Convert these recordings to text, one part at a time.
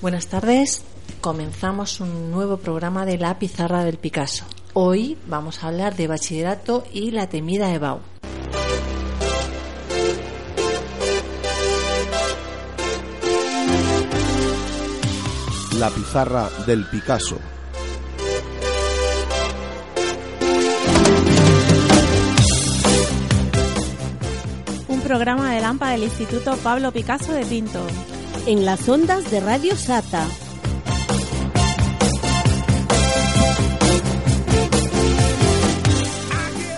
Buenas tardes. Comenzamos un nuevo programa de La Pizarra del Picasso. Hoy vamos a hablar de bachillerato y la temida EBAU. La Pizarra del Picasso. Un programa de Lampa del Instituto Pablo Picasso de Pinto. En las ondas de Radio Sata.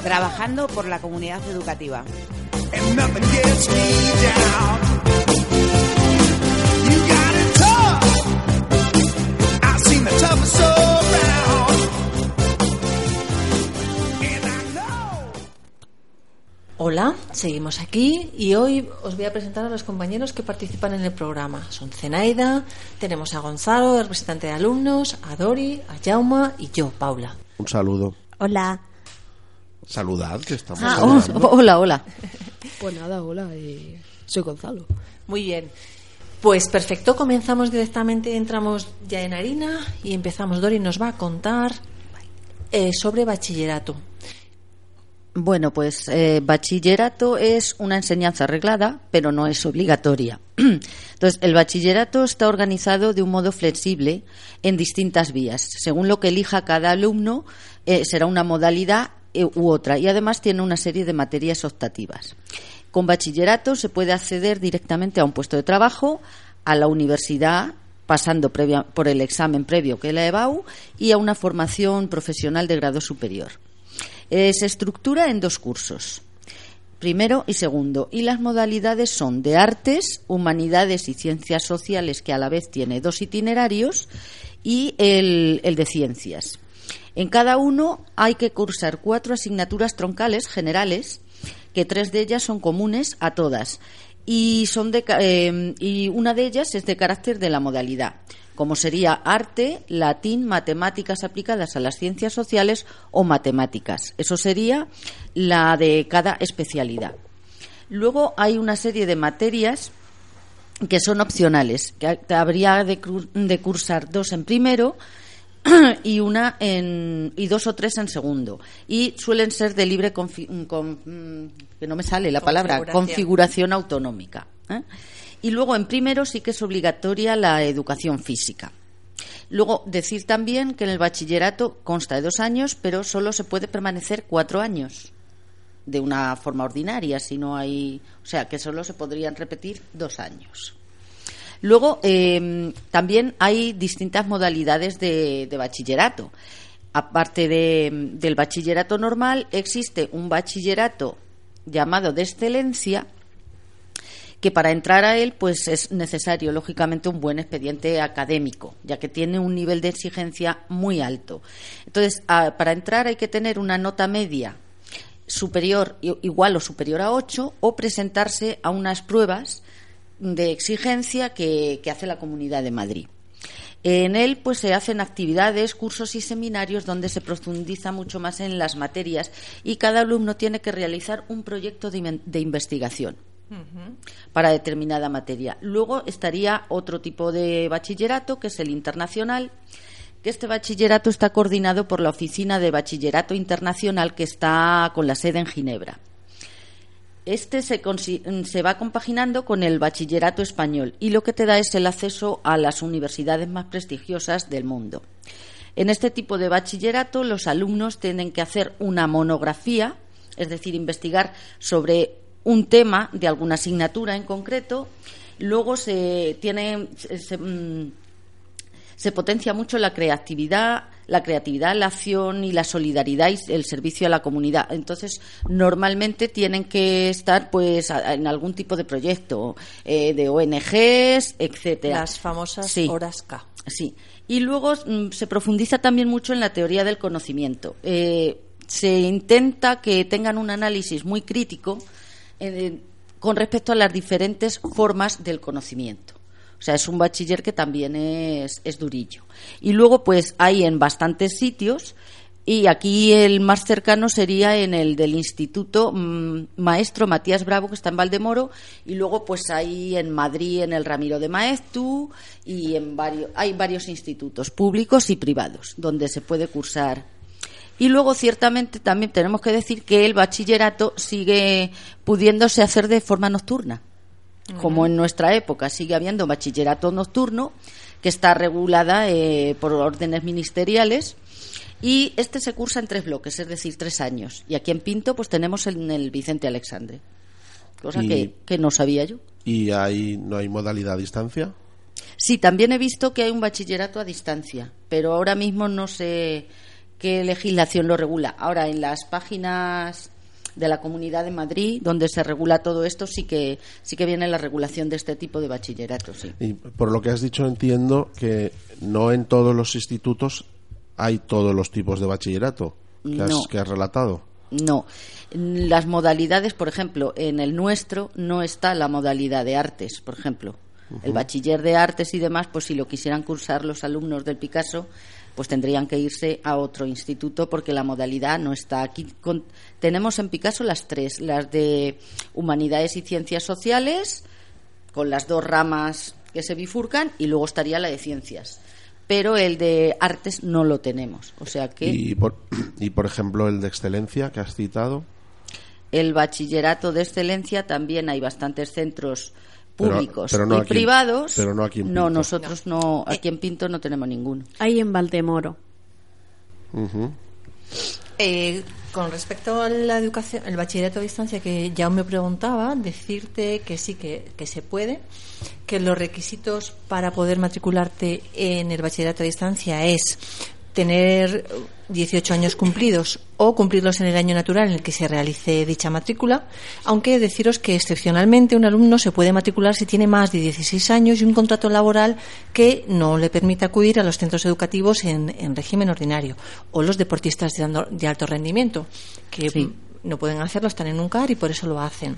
Trabajando por la comunidad educativa. Hola, seguimos aquí y hoy os voy a presentar a los compañeros que participan en el programa. Son Zenaida, tenemos a Gonzalo, el representante de alumnos, a Dori, a Jauma y yo, Paula. Un saludo. Hola. Saludad, que estamos Ah, saludando. hola, hola. Pues nada, hola, eh, soy Gonzalo. Muy bien. Pues perfecto, comenzamos directamente, entramos ya en harina y empezamos. Dori nos va a contar eh, sobre bachillerato. Bueno, pues eh, bachillerato es una enseñanza arreglada, pero no es obligatoria. Entonces, el bachillerato está organizado de un modo flexible en distintas vías. Según lo que elija cada alumno, eh, será una modalidad eh, u otra. Y además tiene una serie de materias optativas. Con bachillerato se puede acceder directamente a un puesto de trabajo, a la universidad, pasando previa- por el examen previo que es la EBAU, y a una formación profesional de grado superior. Eh, se estructura en dos cursos, primero y segundo, y las modalidades son de artes, humanidades y ciencias sociales, que a la vez tiene dos itinerarios, y el, de ciencias. En cada uno hay que cursar cuatro asignaturas troncales generales, que tres de ellas son comunes a todas, y, son de eh, y una de ellas es de carácter de la modalidad como sería arte, latín, matemáticas aplicadas a las ciencias sociales o matemáticas. Eso sería la de cada especialidad. Luego hay una serie de materias que son opcionales, que ha- habría de, cursar dos en primero y una en y dos o tres en segundo y suelen ser de libre confi- mm, con- que no me sale la palabra Configuración. configuración autonómica ¿eh? Y luego en primero sí que es obligatoria la educación física luego decir también que en el bachillerato consta de dos años pero solo se puede permanecer cuatro años de una forma ordinaria si no hay o sea que solo se podrían repetir dos años Luego, eh, también hay distintas modalidades de, de bachillerato. Aparte de- del bachillerato normal, existe un bachillerato llamado de excelencia, que para entrar a él pues es necesario lógicamente un buen expediente académico ya que tiene un nivel de exigencia muy alto entonces para entrar hay que tener una nota media superior igual o superior a 8 o presentarse a unas pruebas de exigencia que, hace la Comunidad de Madrid. En él pues se hacen actividades, cursos y seminarios donde se profundiza mucho más en las materias y cada alumno tiene que realizar un proyecto de investigación para determinada materia. Luego estaría otro tipo de bachillerato, que es el internacional, que este bachillerato está coordinado por la Oficina de Bachillerato Internacional que está con la sede en Ginebra. Este se, consi- se va compaginando con el bachillerato español y lo que te da es el acceso a las universidades más prestigiosas del mundo. En este tipo de bachillerato los alumnos tienen que hacer una monografía, es decir, investigar sobre un tema de alguna asignatura en concreto. Luego se tiene se- se, mm, se potencia mucho la creatividad, la creatividad, la acción y la solidaridad y el servicio a la comunidad. Entonces, normalmente tienen que estar, pues, en algún tipo de proyecto, eh, de ONGs, etcétera. Las famosas Sí. horas K. Sí. Y luego mm, se profundiza también mucho en la teoría del conocimiento. Eh, se intenta que tengan un análisis muy crítico con respecto a las diferentes formas del conocimiento. O sea, es un bachiller que también es, es durillo. Y luego, pues, hay en bastantes sitios Y aquí el más cercano sería en el del Instituto mm, Maestro Matías Bravo, que está en Valdemoro, y luego pues ahí en Madrid, en el Ramiro de Maeztu, y en varios, hay varios institutos públicos y privados donde se puede cursar. Y luego, ciertamente, también tenemos que decir que el bachillerato sigue pudiéndose hacer de forma nocturna como en nuestra época sigue habiendo bachillerato nocturno que está regulada eh, por órdenes ministeriales y este se cursa en tres bloques, es decir, tres años. Y aquí en Pinto pues tenemos en el Vicente Alexandre, cosa Y- que, que no sabía yo. ¿Y ahí no hay modalidad a distancia? Sí, también he visto que hay un bachillerato a distancia, pero ahora mismo no sé qué legislación lo regula. Ahora, en las páginas de la Comunidad de Madrid, donde se regula todo esto, sí que sí que viene la regulación de este tipo de bachillerato, sí. Y por lo que has dicho entiendo que no en todos los institutos hay todos los tipos de bachillerato que, has, No. que has relatado. No. Las modalidades, por ejemplo, en el nuestro no está la modalidad de artes, por ejemplo. El bachiller de artes y demás, pues si lo quisieran cursar los alumnos del Picasso, pues tendrían que irse a otro instituto porque la modalidad no está aquí. Con- tenemos en Picasso las tres, las de humanidades y ciencias sociales, con las dos ramas que se bifurcan, y luego estaría la de ciencias. Pero el de artes no lo tenemos. O sea que Y por, y por ejemplo el de excelencia que has citado. el bachillerato de excelencia también hay bastantes centros públicos pero no y aquí privados. pero no aquí en No, Pinto. nosotros no, aquí en Pinto no tenemos ninguno. Hay en Valdemoro. Eh, con respecto a la educación, el bachillerato a distancia que ya me preguntaba, decirte que sí que, que se puede, que los requisitos para poder matricularte en el bachillerato a distancia es tener 18 años cumplidos o cumplirlos en el año natural en el que se realice dicha matrícula, aunque deciros que excepcionalmente un alumno se puede matricular si tiene más de 16 años y un contrato laboral que no le permita acudir a los centros educativos en, en régimen ordinario o los deportistas de, alto rendimiento que Sí. no pueden hacerlo, están en un CAR y por eso lo hacen.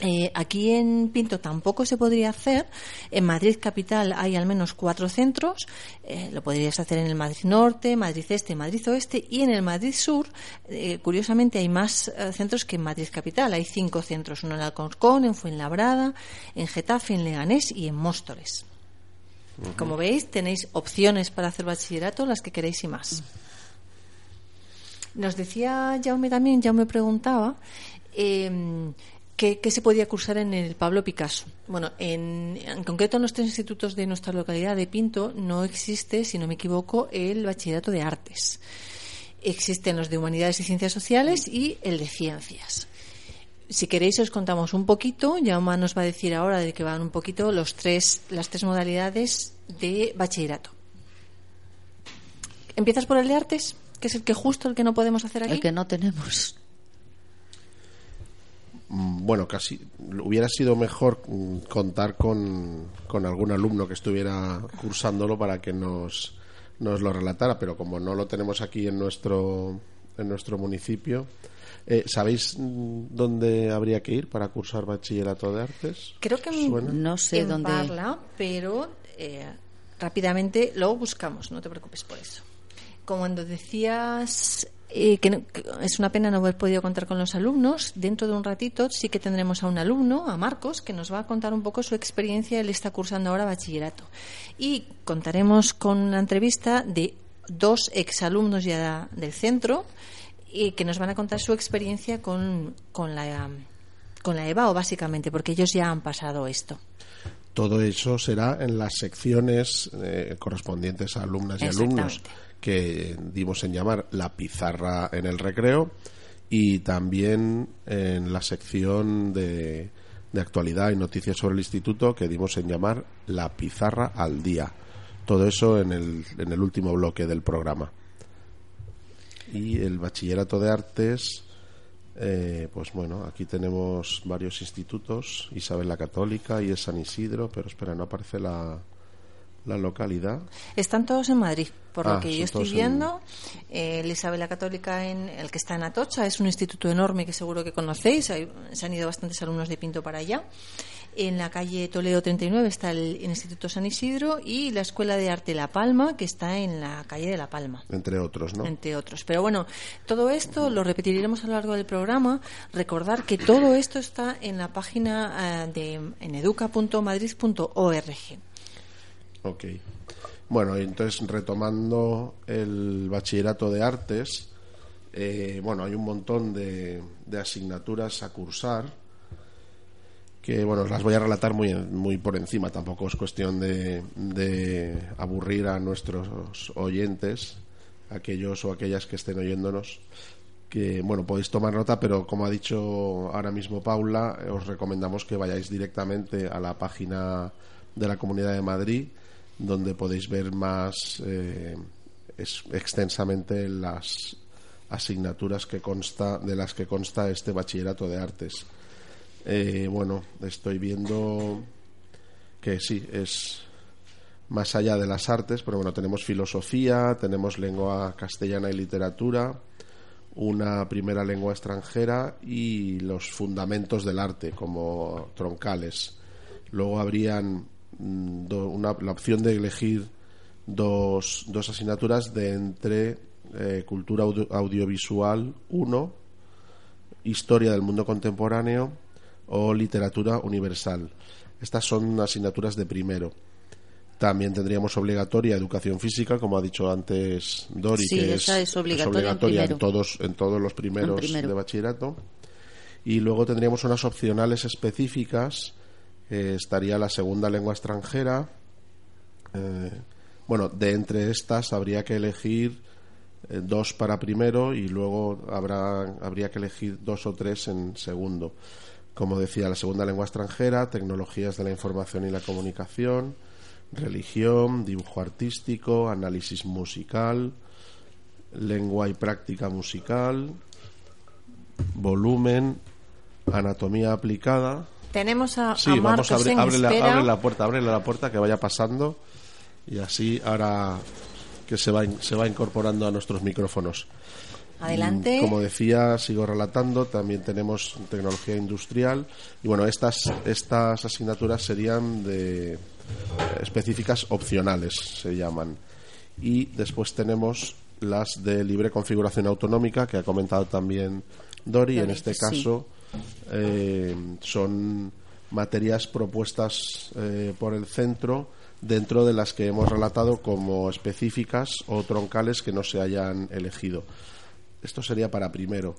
Eh, aquí en Pinto tampoco se podría hacer. En Madrid capital hay al menos cuatro centros. Eh, lo podrías hacer en el Madrid Norte, Madrid Este, Madrid Oeste y en el Madrid Sur. eh, curiosamente hay más centros que en Madrid capital. Hay cinco centros: uno en Alcorcón, en Fuenlabrada, en Getafe, en Leganés y en Móstoles. Como veis, tenéis opciones para hacer bachillerato, las que queréis y más. Nos decía Jaume también, Jaume preguntaba, eh, ¿qué, se podía cursar en el Pablo Picasso? Bueno, en, concreto en los tres institutos de nuestra localidad de Pinto no existe, si no me equivoco, el bachillerato de artes. Existen los de humanidades y ciencias sociales y el de ciencias. Si queréis os contamos un poquito, Jaume nos va a decir ahora de que van un poquito los tres, las tres modalidades de bachillerato. ¿Empiezas por el de artes? Que es el que justo el que no podemos hacer aquí. El que no tenemos. Mm, Bueno, casi hubiera sido mejor mm, contar con, con algún alumno que estuviera cursándolo para que nos, nos lo relatara, pero como no lo tenemos aquí en nuestro, en nuestro municipio, eh, ¿sabéis mm, dónde habría que ir para cursar bachillerato de artes? Creo que. No sé en dónde. Parla, pero eh, rápidamente lo buscamos, no te preocupes por eso. Como cuando decías eh, que, no- que es una pena no haber podido contar con los alumnos, dentro de un ratito sí que tendremos a un alumno, a Marcos, que nos va a contar un poco su experiencia. Él está cursando ahora bachillerato. Y contaremos con una entrevista de dos exalumnos ya del centro y que nos van a contar su experiencia con, con la con la EVAO básicamente porque ellos ya han pasado esto Todo eso será en las secciones eh, correspondientes a alumnas y alumnos. Que dimos en llamar la pizarra en el recreo y también en la sección de, de actualidad y noticias sobre el instituto que dimos en llamar la pizarra al día. Todo eso en el, en el último bloque del programa. Y el bachillerato de artes, eh, pues bueno, aquí tenemos varios institutos, Isabel la Católica y es San Isidro, pero espera, no aparece la, la localidad. están todos en Madrid por Ah, lo que son yo estoy todos en- viendo eh, el Isabel la Católica en el que está en Atocha es un instituto enorme que seguro que conocéis hay- se han ido bastantes alumnos de Pinto para allá En la calle Toledo 39 está el Instituto San Isidro y la Escuela de Arte La Palma, que está en la calle de La Palma. Entre otros, ¿no? Entre otros. Pero bueno, todo esto lo repetiremos a lo largo del programa. Recordar que todo esto está en la página eh, de en educa.madrid.org. Ok. Bueno, entonces retomando el bachillerato de artes, eh, bueno, hay un montón de, de asignaturas a cursar que, bueno, las voy a relatar muy, muy por encima. Tampoco es cuestión de, de aburrir a nuestros oyentes, aquellos o aquellas que estén oyéndonos que bueno podéis tomar nota pero como ha dicho ahora mismo Paula eh, os recomendamos que vayáis directamente a la página de la Comunidad de Madrid donde podéis ver más eh, es- extensamente las asignaturas que consta de las que consta este bachillerato de artes Eh, bueno estoy viendo que sí es más allá de las artes, pero bueno, tenemos filosofía, tenemos lengua castellana y literatura, una primera lengua extranjera y los fundamentos del arte como troncales. Luego habrían do- una- la opción de elegir dos, dos asignaturas de entre eh, cultura audio- audiovisual 1, historia del mundo contemporáneo o literatura universal. Estas son asignaturas de primero. También tendríamos obligatoria educación física, como ha dicho antes Dori, Sí, que esa es obligatoria en obligatoria en, todos, en todos los primeros de bachillerato. Y luego tendríamos unas opcionales específicas. Eh, estaría la segunda lengua extranjera. Eh, bueno, de entre estas habría que elegir eh, dos para primero y luego habrá, habría que elegir dos o tres en segundo. Como decía, la segunda lengua extranjera, tecnologías de la información y la comunicación, religión, dibujo artístico, análisis musical, lengua y práctica musical, volumen, anatomía aplicada. Tenemos a, Sí, a vamos a abrir, en ábrele, espera. ábrele la puerta, ábrele la puerta que vaya pasando y así ahora que se va in- se va incorporando a nuestros micrófonos. Adelante. Mm, Como decía, sigo relatando, también tenemos tecnología industrial y bueno, estas estas asignaturas serían de específicas opcionales se llaman. Y después tenemos las de libre configuración autonómica que ha comentado también Dori, en este sí. caso eh, son materias propuestas eh, por el centro dentro de las que hemos relatado como específicas o troncales que no se hayan elegido. Esto sería para primero.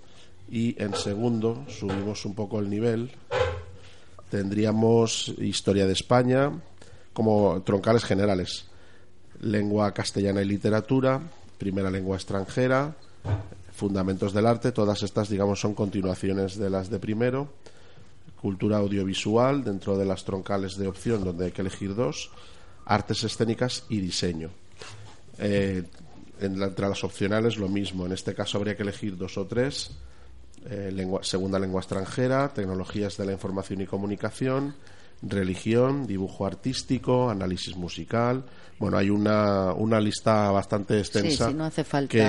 Y en segundo, subimos un poco el nivel. Tendríamos historia de España como troncales generales. Lengua castellana y literatura, primera lengua extranjera, fundamentos del arte, todas estas, digamos, son continuaciones de las de primero. Cultura audiovisual, dentro de las troncales de opción, donde hay que elegir dos. Artes escénicas y diseño. Eh, entre las opcionales lo mismo. En este caso habría que elegir dos o tres. Eh, segunda lengua extranjera, tecnologías de la información y comunicación, religión, dibujo artístico, análisis musical. Bueno, hay una, una lista bastante extensa. sí, no hace falta que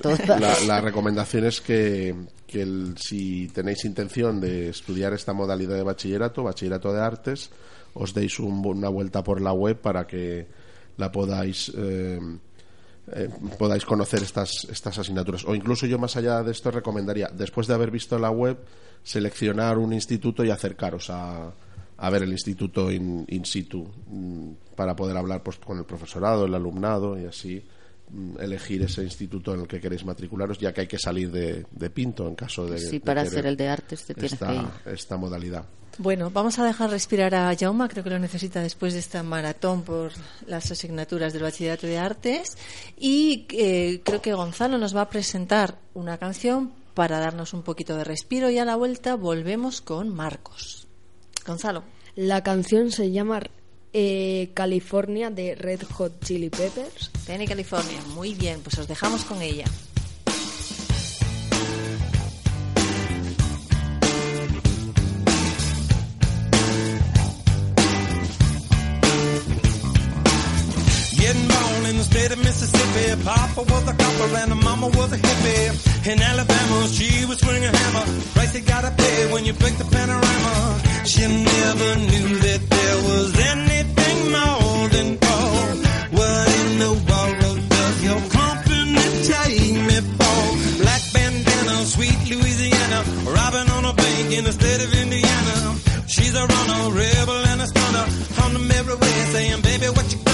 todas. La, la recomendación es que, que el- si tenéis intención de estudiar esta modalidad de bachillerato, bachillerato de artes, os deis un- una vuelta por la web para que la podáis eh, eh, podáis conocer estas, estas asignaturas. O incluso yo más allá de esto recomendaría, después de haber visto la web, seleccionar un instituto y acercaros a, a ver el instituto in, in situ mm, para poder hablar pues, con el profesorado, el alumnado y así mm, elegir ese instituto en el que queréis matricularos, ya que hay que salir de, de Pinto en caso de... Sí, de para hacer el de artes te tienes esta, que ir. esta modalidad. Bueno, vamos a dejar respirar a Jauma, creo que lo necesita después de esta maratón por las asignaturas del Bachillerato de Artes. Y eh, creo que Gonzalo nos va a presentar una canción para darnos un poquito de respiro y a la vuelta volvemos con Marcos. Gonzalo. La canción se llama eh, California de Red Hot Chili Peppers. Penny California, muy bien, pues os dejamos con ella. State of Mississippi. Papa was a copper and mama was a hippie. In Alabama, she was swinging a hammer. Price you gotta pay when you break the panorama. She never knew that there was anything more than gold. What in the world does your company take me for? Black bandana, sweet Louisiana, robbing on a bank in the state of Indiana. She's a runner, rebel and a stunner. On the merry way, saying, baby, what you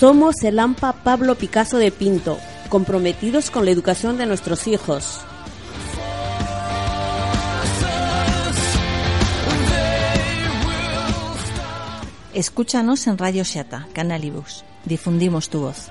Somos el AMPA Pablo Picasso de Pinto, comprometidos con la educación de nuestros hijos. Escúchanos en Radio Shata, Canalibus. Difundimos tu voz.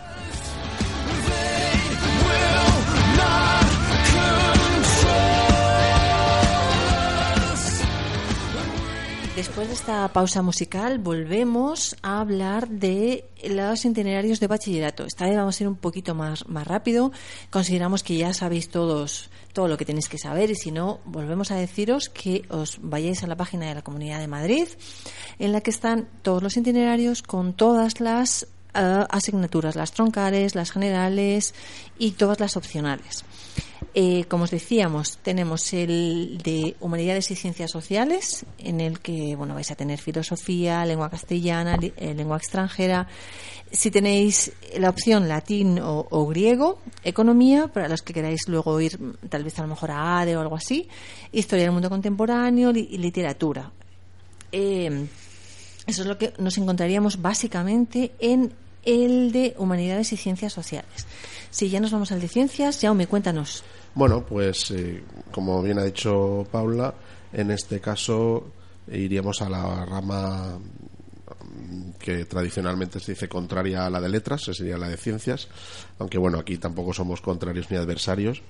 Después de esta pausa musical volvemos a hablar de los itinerarios de bachillerato. Esta vez vamos a ir un poquito más, más rápido. Consideramos que ya sabéis todos todo lo que tenéis que saber y si no, volvemos a deciros que os vayáis a la página de la Comunidad de Madrid en la que están todos los itinerarios con todas las eh, asignaturas, las troncales, las generales y todas las opcionales. Eh, como os decíamos, tenemos el de Humanidades y Ciencias Sociales, en el que bueno vais a tener filosofía, lengua castellana, eh, lengua extranjera. Si tenéis la opción latín o, griego, economía, para los que queráis luego ir tal vez a lo mejor a ADE o algo así, historia del mundo contemporáneo y literatura. Eh, eso es lo que nos encontraríamos básicamente en el de Humanidades y Ciencias Sociales. Si ya nos vamos al de Ciencias, Jaume, cuéntanos. Bueno, pues eh, como bien ha dicho Paula, en este caso iríamos a la rama mm, que tradicionalmente se dice contraria a la de letras, esa sería la de ciencias, aunque bueno, aquí tampoco somos contrarios ni adversarios,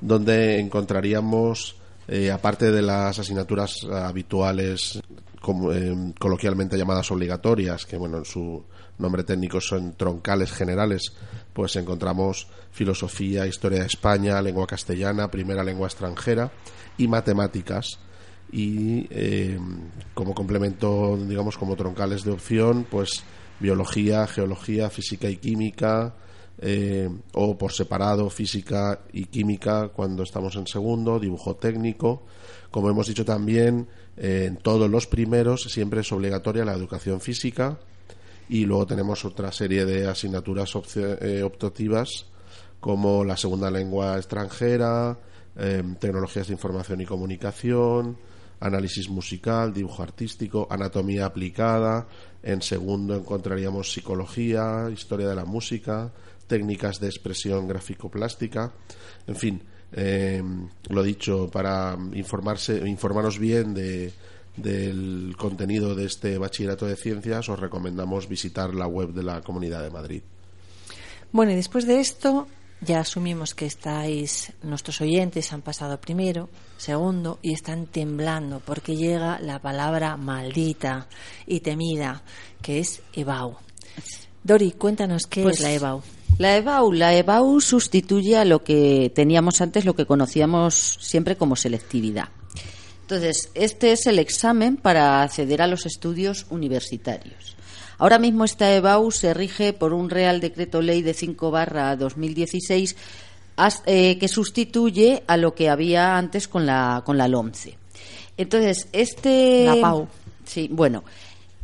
donde encontraríamos, eh, aparte de las asignaturas habituales, como, eh, coloquialmente llamadas obligatorias, que bueno, en su nombre técnico son troncales generales, pues encontramos filosofía, historia de España, lengua castellana, primera lengua extranjera y matemáticas y eh, como complemento, digamos, como troncales de opción, pues biología, geología, física y química, eh, o por separado física y química cuando estamos en segundo, dibujo técnico. Como hemos dicho también, eh, en todos los primeros siempre es obligatoria la educación física y luego tenemos otra serie de asignaturas eh, optativas como la segunda lengua extranjera, eh, tecnologías de información y comunicación, análisis musical, dibujo artístico, anatomía aplicada. En segundo encontraríamos psicología, historia de la música, técnicas de expresión gráfico-plástica. En fin, eh, lo dicho, para informarse, informaros bien de, del contenido de este bachillerato de ciencias, os recomendamos visitar la web de la Comunidad de Madrid. Bueno, y después de esto, ya asumimos que estáis, nuestros oyentes han pasado primero, segundo, y están temblando porque llega la palabra maldita y temida, que es EBAU. Dori, cuéntanos qué Pues es la EBAU. La EBAU, la EBAU sustituye a lo que teníamos antes, lo que conocíamos siempre como selectividad. Entonces, este es el examen para acceder a los estudios universitarios. Ahora mismo esta EBAU se rige por un Real Decreto Ley de 5 barra 2016 as- eh, que sustituye a lo que había antes con la, con la LOMCE. Entonces, este... La PAU. Sí, bueno.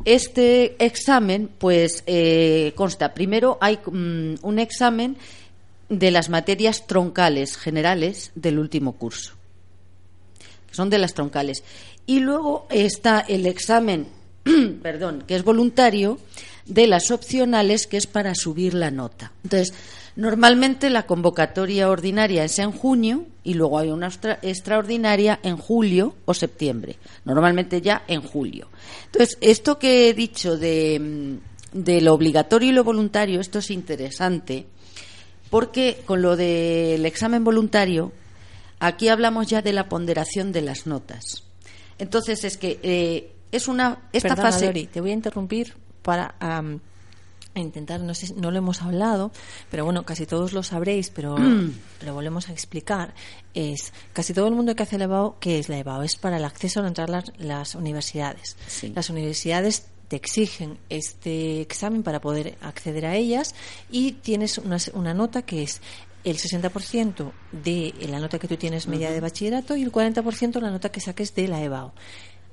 Este examen, pues, eh, consta, primero hay mm, un examen de las materias troncales generales del último curso. Son de las troncales. Y luego está el examen, perdón, que es voluntario, de las opcionales, que es para subir la nota. Entonces, normalmente la convocatoria ordinaria es en junio y luego hay una extra- extraordinaria en julio o septiembre. Normalmente ya en julio. Entonces, esto que he dicho de, mm, de lo obligatorio y lo voluntario, esto es interesante porque con lo del examen voluntario, aquí hablamos ya de la ponderación de las notas. Entonces es que eh, es una esta Perdona, fase Dori, te voy a interrumpir para am, intentar, no sé, no lo hemos hablado, pero bueno, casi todos lo sabréis, pero lo volvemos a explicar. Es casi todo el mundo que hace el EBAU, ¿qué es la EBAU? Es para el acceso a entrar las, las universidades. Sí. Las universidades te exigen este examen para poder acceder a ellas y tienes una, una nota que es el 60% de la nota que tú tienes media de bachillerato y el 40% la nota que saques de la EBAU.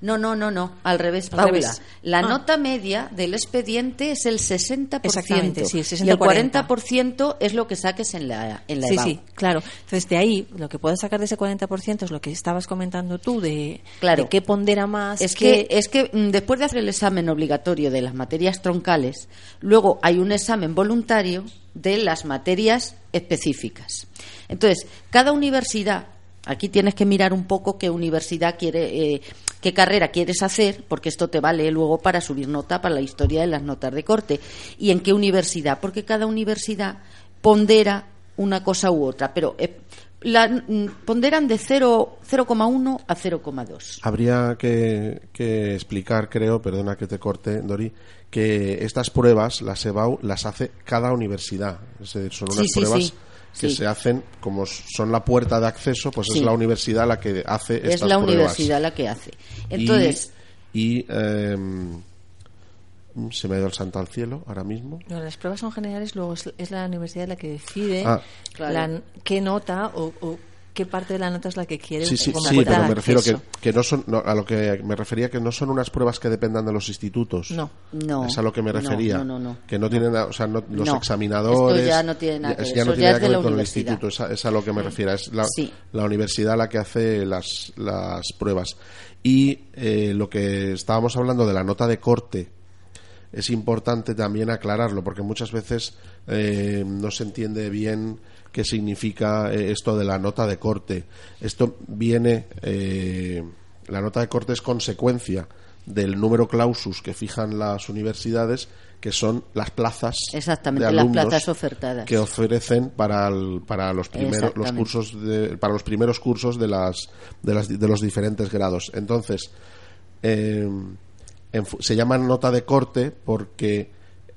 No, no, no, no, al revés, Al Paula. revés. La Ah. nota media del expediente es el 60%. Exactamente, sí, el y el 60-40. 40% es lo que saques en la, en la Sí, EBAU. sí, claro. Entonces, de ahí, lo que puedes sacar de ese 40% es lo que estabas comentando tú, de, Claro. de qué pondera más. Es qué- que, es que mm, después de hacer el examen obligatorio de las materias troncales, luego hay un examen voluntario de las materias específicas. Entonces, cada universidad, aquí tienes que mirar un poco qué universidad quiere, eh, qué carrera quieres hacer, porque esto te vale luego para subir nota para la historia de las notas de corte. Y en qué universidad, porque cada universidad pondera una cosa u otra, pero eh, la- mm, ponderan de 0 0,1 a 0,2. Habría que, que explicar, creo, perdona que te corte, Dori, que estas pruebas, las EBAU, las hace cada universidad. Es decir, son unas Sí, sí, pruebas sí. Que Sí. se hacen, como son la puerta de acceso, pues Sí. es la universidad la que hace estas es la pruebas. universidad la que hace. Entonces, Y, y, em, se me ha ido el santo al cielo ahora mismo. No, las pruebas son generales, luego es, es la universidad la que decide Ah. Claro. la- qué nota o, o qué parte de la nota es la que quiere. Sí, sí, sí, pero me refiero que, que no son, no, a lo que me refería que no son unas pruebas que dependan de los institutos. No. no. es a lo que me refería. No, no, no. Que no tienen, o sea, no- los No, examinadores. esto ya no tiene nada que ver, ya no eso tiene ya nada es que de ver la con el instituto, es a, es a lo que me refiero. Es la, Sí. la universidad la que hace las, las pruebas. Y eh, lo que estábamos hablando de la nota de corte, es importante también aclararlo, porque muchas veces eh, no se entiende bien qué significa eh, esto de la nota de corte. Esto viene, eh, la nota de corte es consecuencia del número clausus que fijan las universidades, que son las plazas Exactamente, de las alumnos plazas ofertadas. que ofrecen para el- para los primeros los cursos de, para los primeros cursos de las de, las, de los diferentes grados. Entonces, eh, en se llama nota de corte porque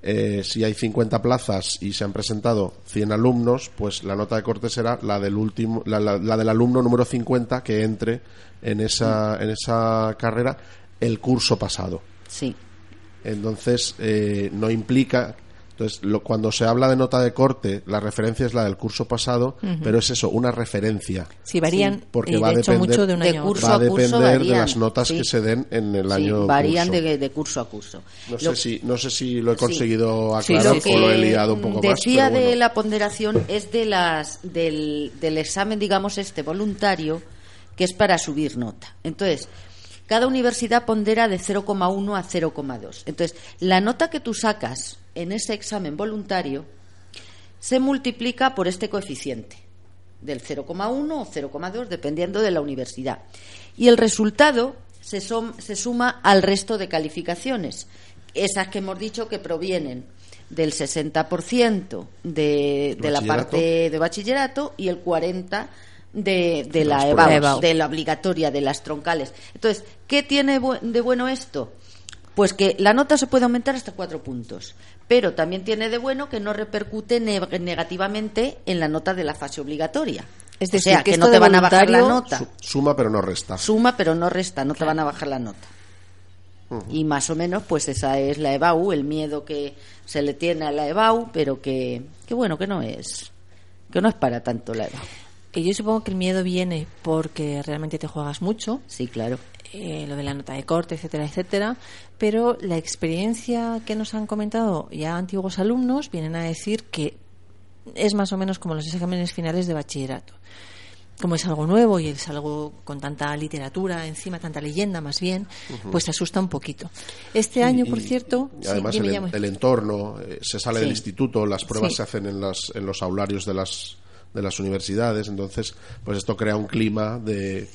eh, si hay 50 plazas y se han presentado 100 alumnos, pues la nota de corte será la del último, la, la- la del alumno número 50 que entre en esa, en esa carrera el curso pasado. Sí. Entonces, eh, no implica. Entonces, lo- cuando se habla de nota de corte, la referencia es la del curso pasado, pero es eso, una referencia. Sí, varían porque y va a de hecho depender- mucho de un De año a curso. Va a a curso depender de varían, las notas sí. que se den en el Sí, año varían curso. de, de curso a curso. No Lo- sé, si, no sé si lo he Sí. conseguido Sí, aclarar lo o lo he liado un poco más. decía bueno. de la ponderación es de las del, del examen digamos este voluntario que es para subir nota entonces cada universidad pondera de 0,1 a 0,2 entonces la nota que tú sacas en ese examen voluntario se multiplica por este coeficiente del 0,1 o 0,2 dependiendo de la universidad y el resultado se, som- se suma al resto de calificaciones esas que hemos dicho que provienen del 60% de, de la parte de bachillerato y el 40% de, de la EBAU, pruebas. de la obligatoria, de las troncales. Entonces, ¿qué tiene de bueno esto? Pues que la nota se puede aumentar hasta cuatro puntos, pero también tiene de bueno que no repercute ne- negativamente en la nota de la fase obligatoria. Es o decir, sea, que no te van a bajar la nota. Su- Suma, pero no resta. Suma, pero no resta, no te van a bajar la nota. Y más o menos, pues esa es la EBAU, el miedo que se le tiene a la EBAU, pero que, que bueno, que no es, que no es para tanto la EBAU. Y yo supongo que el miedo viene porque realmente te juegas mucho, Sí, claro. Eh, lo de la nota de corte, etcétera, etcétera, pero la experiencia que nos han comentado ya antiguos alumnos vienen a decir que es más o menos como los exámenes finales de bachillerato. Como es algo nuevo y es algo con tanta literatura encima, tanta leyenda más bien, pues asusta un poquito. Este año, Y- por cierto, y además el, entorno, eh, se sale del instituto, las pruebas Sí. se hacen en, las, en los aularios de las, de las universidades, entonces pues esto crea un clima de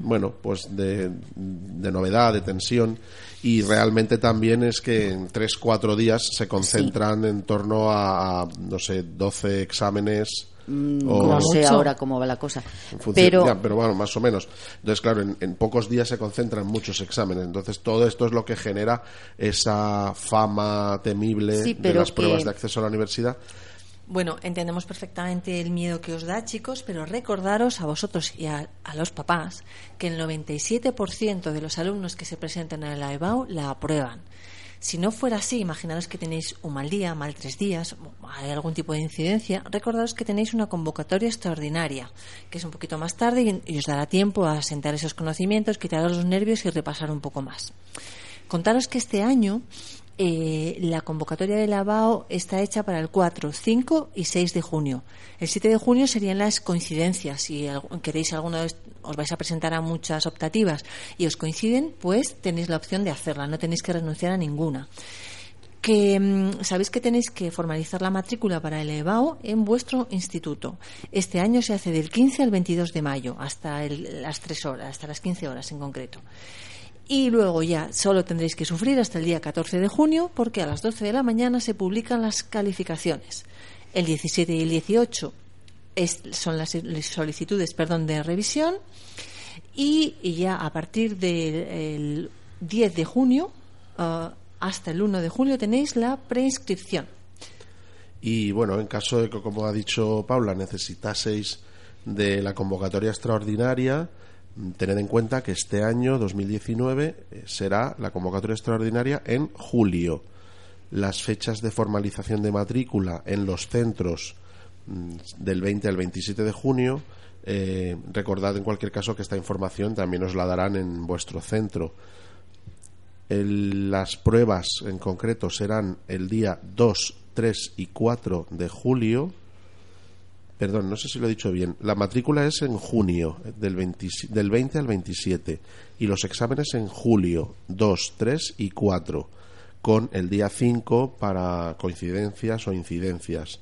bueno, pues de, de novedad, de tensión y realmente también es que en tres, cuatro días se concentran en torno a, a, no sé, 12 exámenes o- No sé ahora cómo va la cosa. función- Pero, ya, pero bueno, más o menos. Entonces, claro, en, en pocos días se concentran muchos exámenes. Entonces, todo esto es lo que genera esa fama temible Sí, de las pruebas que- de acceso a la universidad. Bueno, entendemos perfectamente el miedo que os da, chicos, pero recordaros a vosotros y a, a los papás que el 97% de los alumnos que se presentan a la EBAU la aprueban. Si no fuera así, imaginaros que tenéis un mal día, mal tres días, hay algún tipo de incidencia, recordaros que tenéis una convocatoria extraordinaria, que es un poquito más tarde y, y os dará tiempo a sentar esos conocimientos, quitaros los nervios y repasar un poco más. Contaros que este año eh, la convocatoria de la BAO está hecha para el 4, 5 y 6 de junio. El 7 de junio serían las coincidencias. Si queréis alguno os vais a presentar a muchas optativas y os coinciden, pues tenéis la opción de hacerla, no tenéis que renunciar a ninguna. Que mm, sabéis que tenéis que formalizar la matrícula para el EBAO en vuestro instituto. Este año se hace del 15 al 22 de mayo, hasta el- las 3 horas, hasta las 15 horas en concreto. Y luego ya solo tendréis que sufrir hasta el día 14 de junio porque a las 12 de la mañana se publican las calificaciones. El 17 y el 18 es- son las solicitudes perdón, de revisión y, ya a partir del 10 de junio ah, hasta el 1 de julio tenéis la preinscripción. Y bueno, en caso de que, como ha dicho Paula, necesitaseis de la convocatoria extraordinaria, tened en cuenta que este año, 2019, eh, será la convocatoria extraordinaria en julio. Las fechas de formalización de matrícula en los centros mm, del 20 al 27 de junio, eh, recordad en cualquier caso que esta información también os la darán en vuestro centro. Las pruebas en concreto serán el día 2, 3 y 4 de julio. Perdón, no sé si lo he dicho bien. La matrícula es en junio, del 20, del 20 al 27. Y los exámenes en julio, 2, 3 y 4. Con el día 5 para coincidencias o incidencias.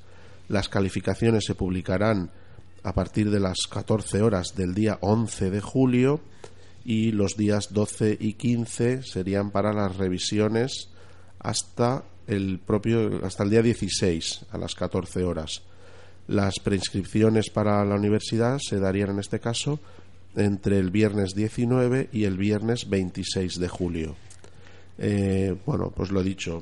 Las calificaciones se publicarán a partir de las 14 horas del día 11 de julio y los días 12 y 15 serían para las revisiones hasta el propio hasta el día 16 a las 14 horas. Las preinscripciones para la universidad se darían en este caso entre el viernes 19 y el viernes 26 de julio. Eh, bueno, pues lo he dicho,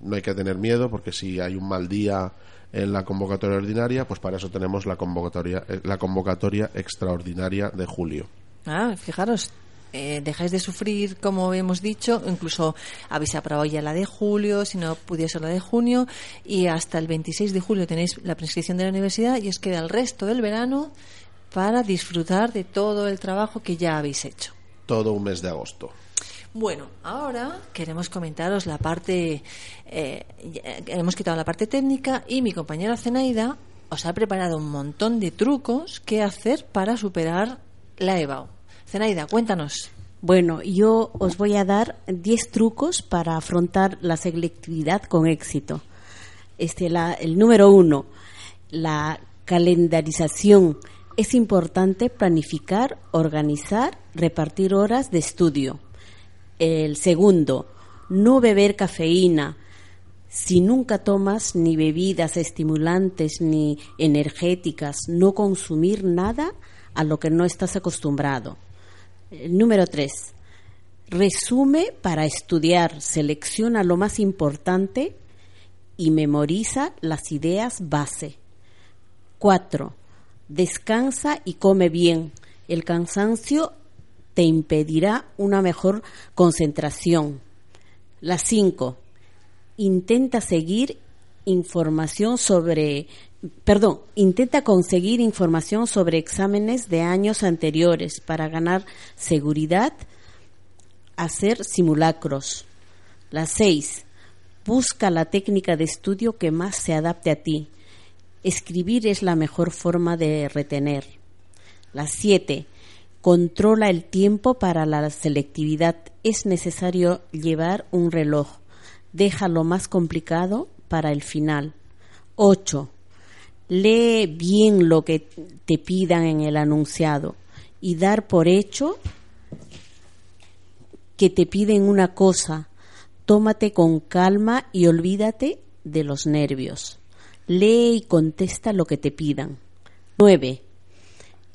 no hay que tener miedo porque si hay un mal día en la convocatoria ordinaria, pues para eso tenemos la convocatoria, eh, la convocatoria extraordinaria de julio. Ah, fijaros, eh, dejáis de sufrir, como hemos dicho, incluso habéis aprobado ya la de julio, si no pudiese la de junio, y hasta el 26 de julio tenéis la prescripción de la universidad y os queda el resto del verano para disfrutar de todo el trabajo que ya habéis hecho. Todo un mes de agosto. Bueno, ahora queremos comentaros la parte, eh, hemos quitado la parte técnica y mi compañera Zenaida os ha preparado un montón de trucos que hacer para superar la EBAU. Zenaida, cuéntanos. Bueno, yo os voy a dar 10 trucos para afrontar la selectividad con éxito. Este, la- el número uno, la calendarización. Es importante planificar, organizar, repartir horas de estudio. El segundo, no beber cafeína. Si nunca tomas ni bebidas estimulantes ni energéticas, no consumir nada a lo que no estás acostumbrado. Número tres, resume para estudiar, selecciona lo más importante y memoriza las ideas base. Cuatro, descansa y come bien. El cansancio te impedirá una mejor concentración. La cinco, intenta seguir información sobre, perdón, intenta conseguir información sobre exámenes de años anteriores para ganar seguridad, hacer simulacros. La seis, busca la técnica de estudio que más se adapte a ti. Escribir es la mejor forma de retener. La siete, controla el tiempo para la selectividad. Es necesario llevar un reloj. Deja lo más complicado para el final. 8. Lee bien lo que te pidan en el anunciado y dar por hecho que te piden una cosa. Tómate con calma y olvídate de los nervios. Lee y contesta lo que te pidan. 9.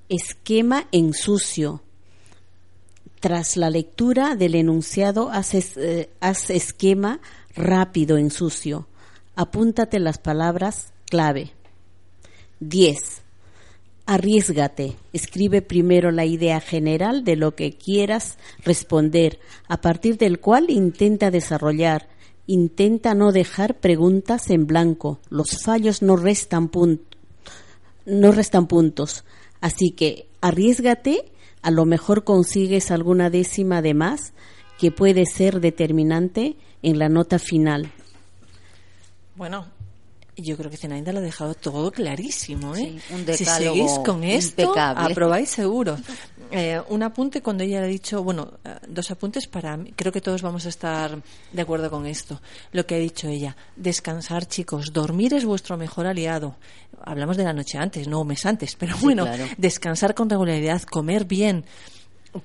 Esquema en sucio. Tras la lectura del enunciado, haz, eh, haz esquema rápido en sucio. Apúntate las palabras clave. 10. Arriesgate. Escribe primero la idea general de lo que quieras responder, a partir del cual intenta desarrollar. Intenta no dejar preguntas en blanco. Los fallos no restan, puntos. Así que arriesgate, a lo mejor consigues alguna décima de más que puede ser determinante en la nota final. Bueno, yo creo que Zenaida lo ha dejado todo clarísimo, ¿eh? Sí, un si seguís con esto, impecable. aprobáis seguro. Eh, un apunte cuando ella ha dicho, bueno, eh, dos apuntes para mí. Creo que todos vamos a estar de acuerdo con esto. Lo que ha dicho ella, descansar, chicos, dormir es vuestro mejor aliado. Hablamos de la noche antes, no un mes antes, pero Sí, bueno, claro. descansar con regularidad, comer bien.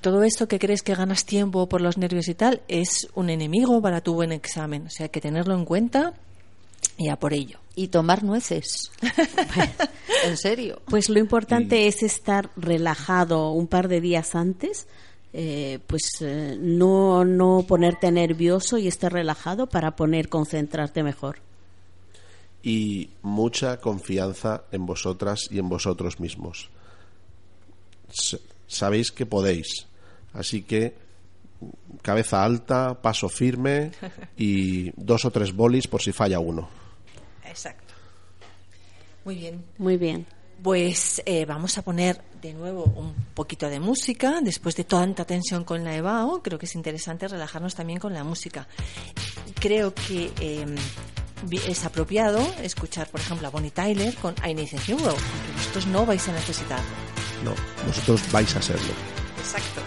Todo esto que crees que ganas tiempo por los nervios y tal es un enemigo para tu buen examen. O sea, que tenerlo en cuenta y a por ello. Y tomar nueces. en serio. Pues lo importante es estar relajado un par de días antes, eh, pues eh, no, no ponerte nervioso y estar relajado para poner concentrarte mejor. y mucha confianza en vosotras y en vosotros mismos. S- Sabéis que podéis, así que cabeza alta, paso firme y dos o tres bolis por si falla uno. Exacto. Muy bien. Muy bien. Pues eh, vamos a poner de nuevo un poquito de música. Después de tanta tensión con la EBAO, creo que es interesante relajarnos también con la música. Creo que eh, vi- es apropiado escuchar, por ejemplo, a Bonnie Tyler con I Need a Hero, vosotros no vais a necesitarlo. No, vosotros vais a serlo. Exacto.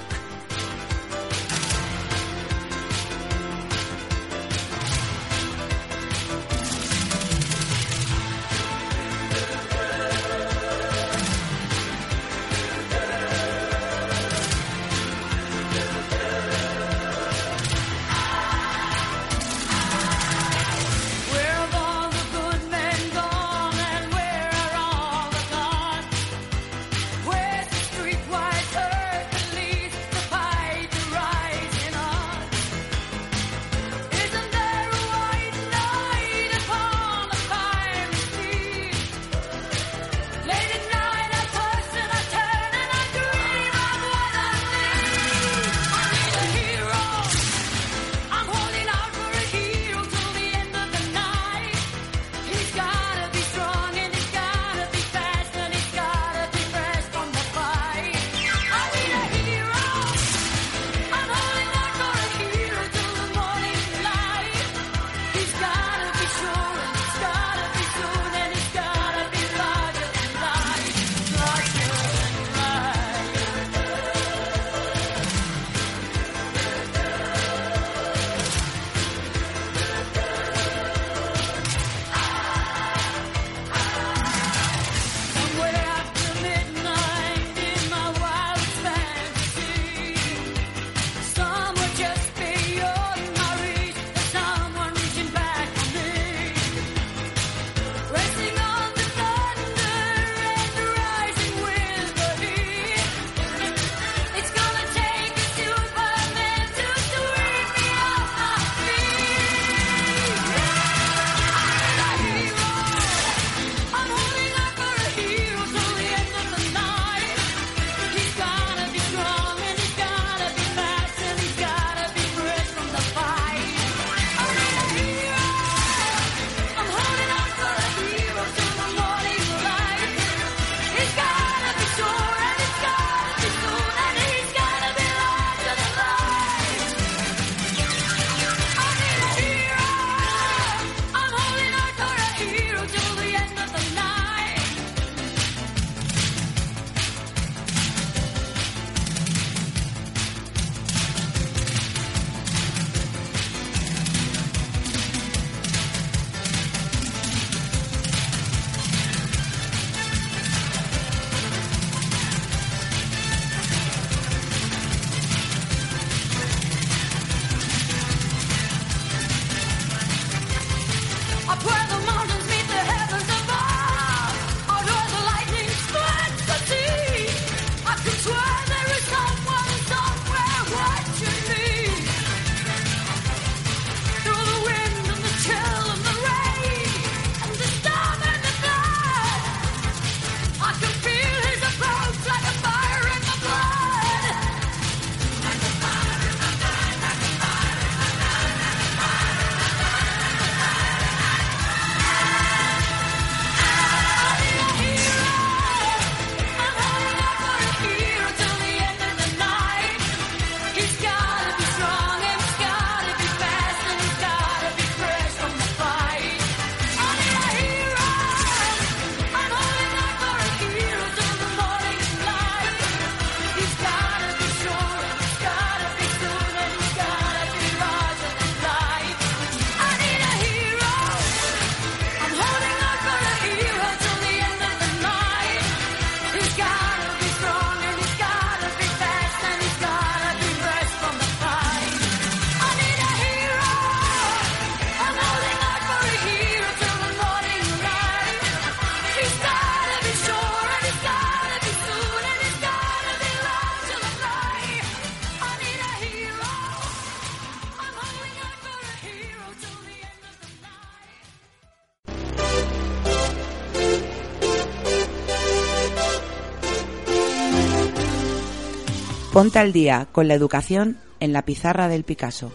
Ponte al día con la educación en la pizarra del Picasso.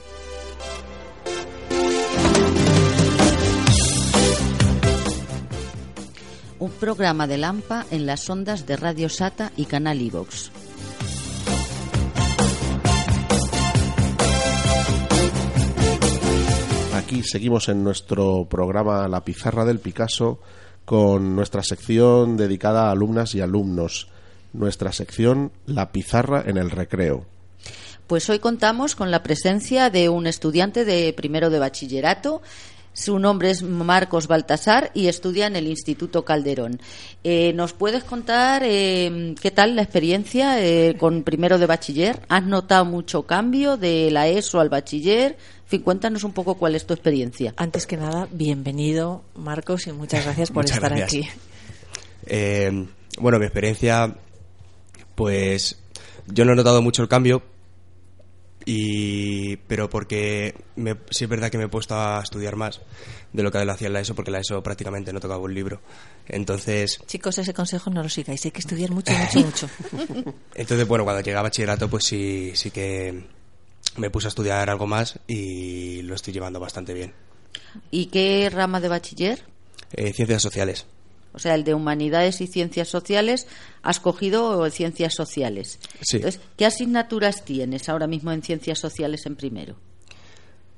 Un programa de Lampa en las ondas de Radio Sata y Canal Ivox. Aquí seguimos en nuestro programa La Pizarra del Picasso con nuestra sección dedicada a alumnas y alumnos. Nuestra sección La Pizarra en el Recreo. Pues hoy contamos con la presencia de un estudiante de primero de bachillerato. Su nombre es Marcos Baltasar y estudia en el Instituto Calderón. Eh, ¿Nos puedes contar eh, qué tal la experiencia eh, con primero de bachiller? ¿Has notado mucho cambio de la ESO al bachiller? En fin, cuéntanos un poco cuál es tu experiencia. Antes que nada, bienvenido, Marcos, y muchas gracias por Muchas estar gracias. aquí. Eh, bueno, mi experiencia, pues yo no he notado mucho el cambio, y pero porque me- sí es verdad que me he puesto a estudiar más de lo que hacía en la ESO, porque la ESO prácticamente no tocaba un libro. Entonces, Chicos, ese consejo no lo sigáis, hay que estudiar mucho, mucho, mucho. entonces bueno, cuando llegué a bachillerato, pues sí, sí que me puse a estudiar algo más y lo estoy llevando bastante bien. ¿Y qué rama de bachiller? Eh, ciencias sociales. O sea, el de humanidades y ciencias sociales, has cogido ciencias sociales. Sí. Entonces, ¿qué asignaturas tienes ahora mismo en ciencias sociales en primero?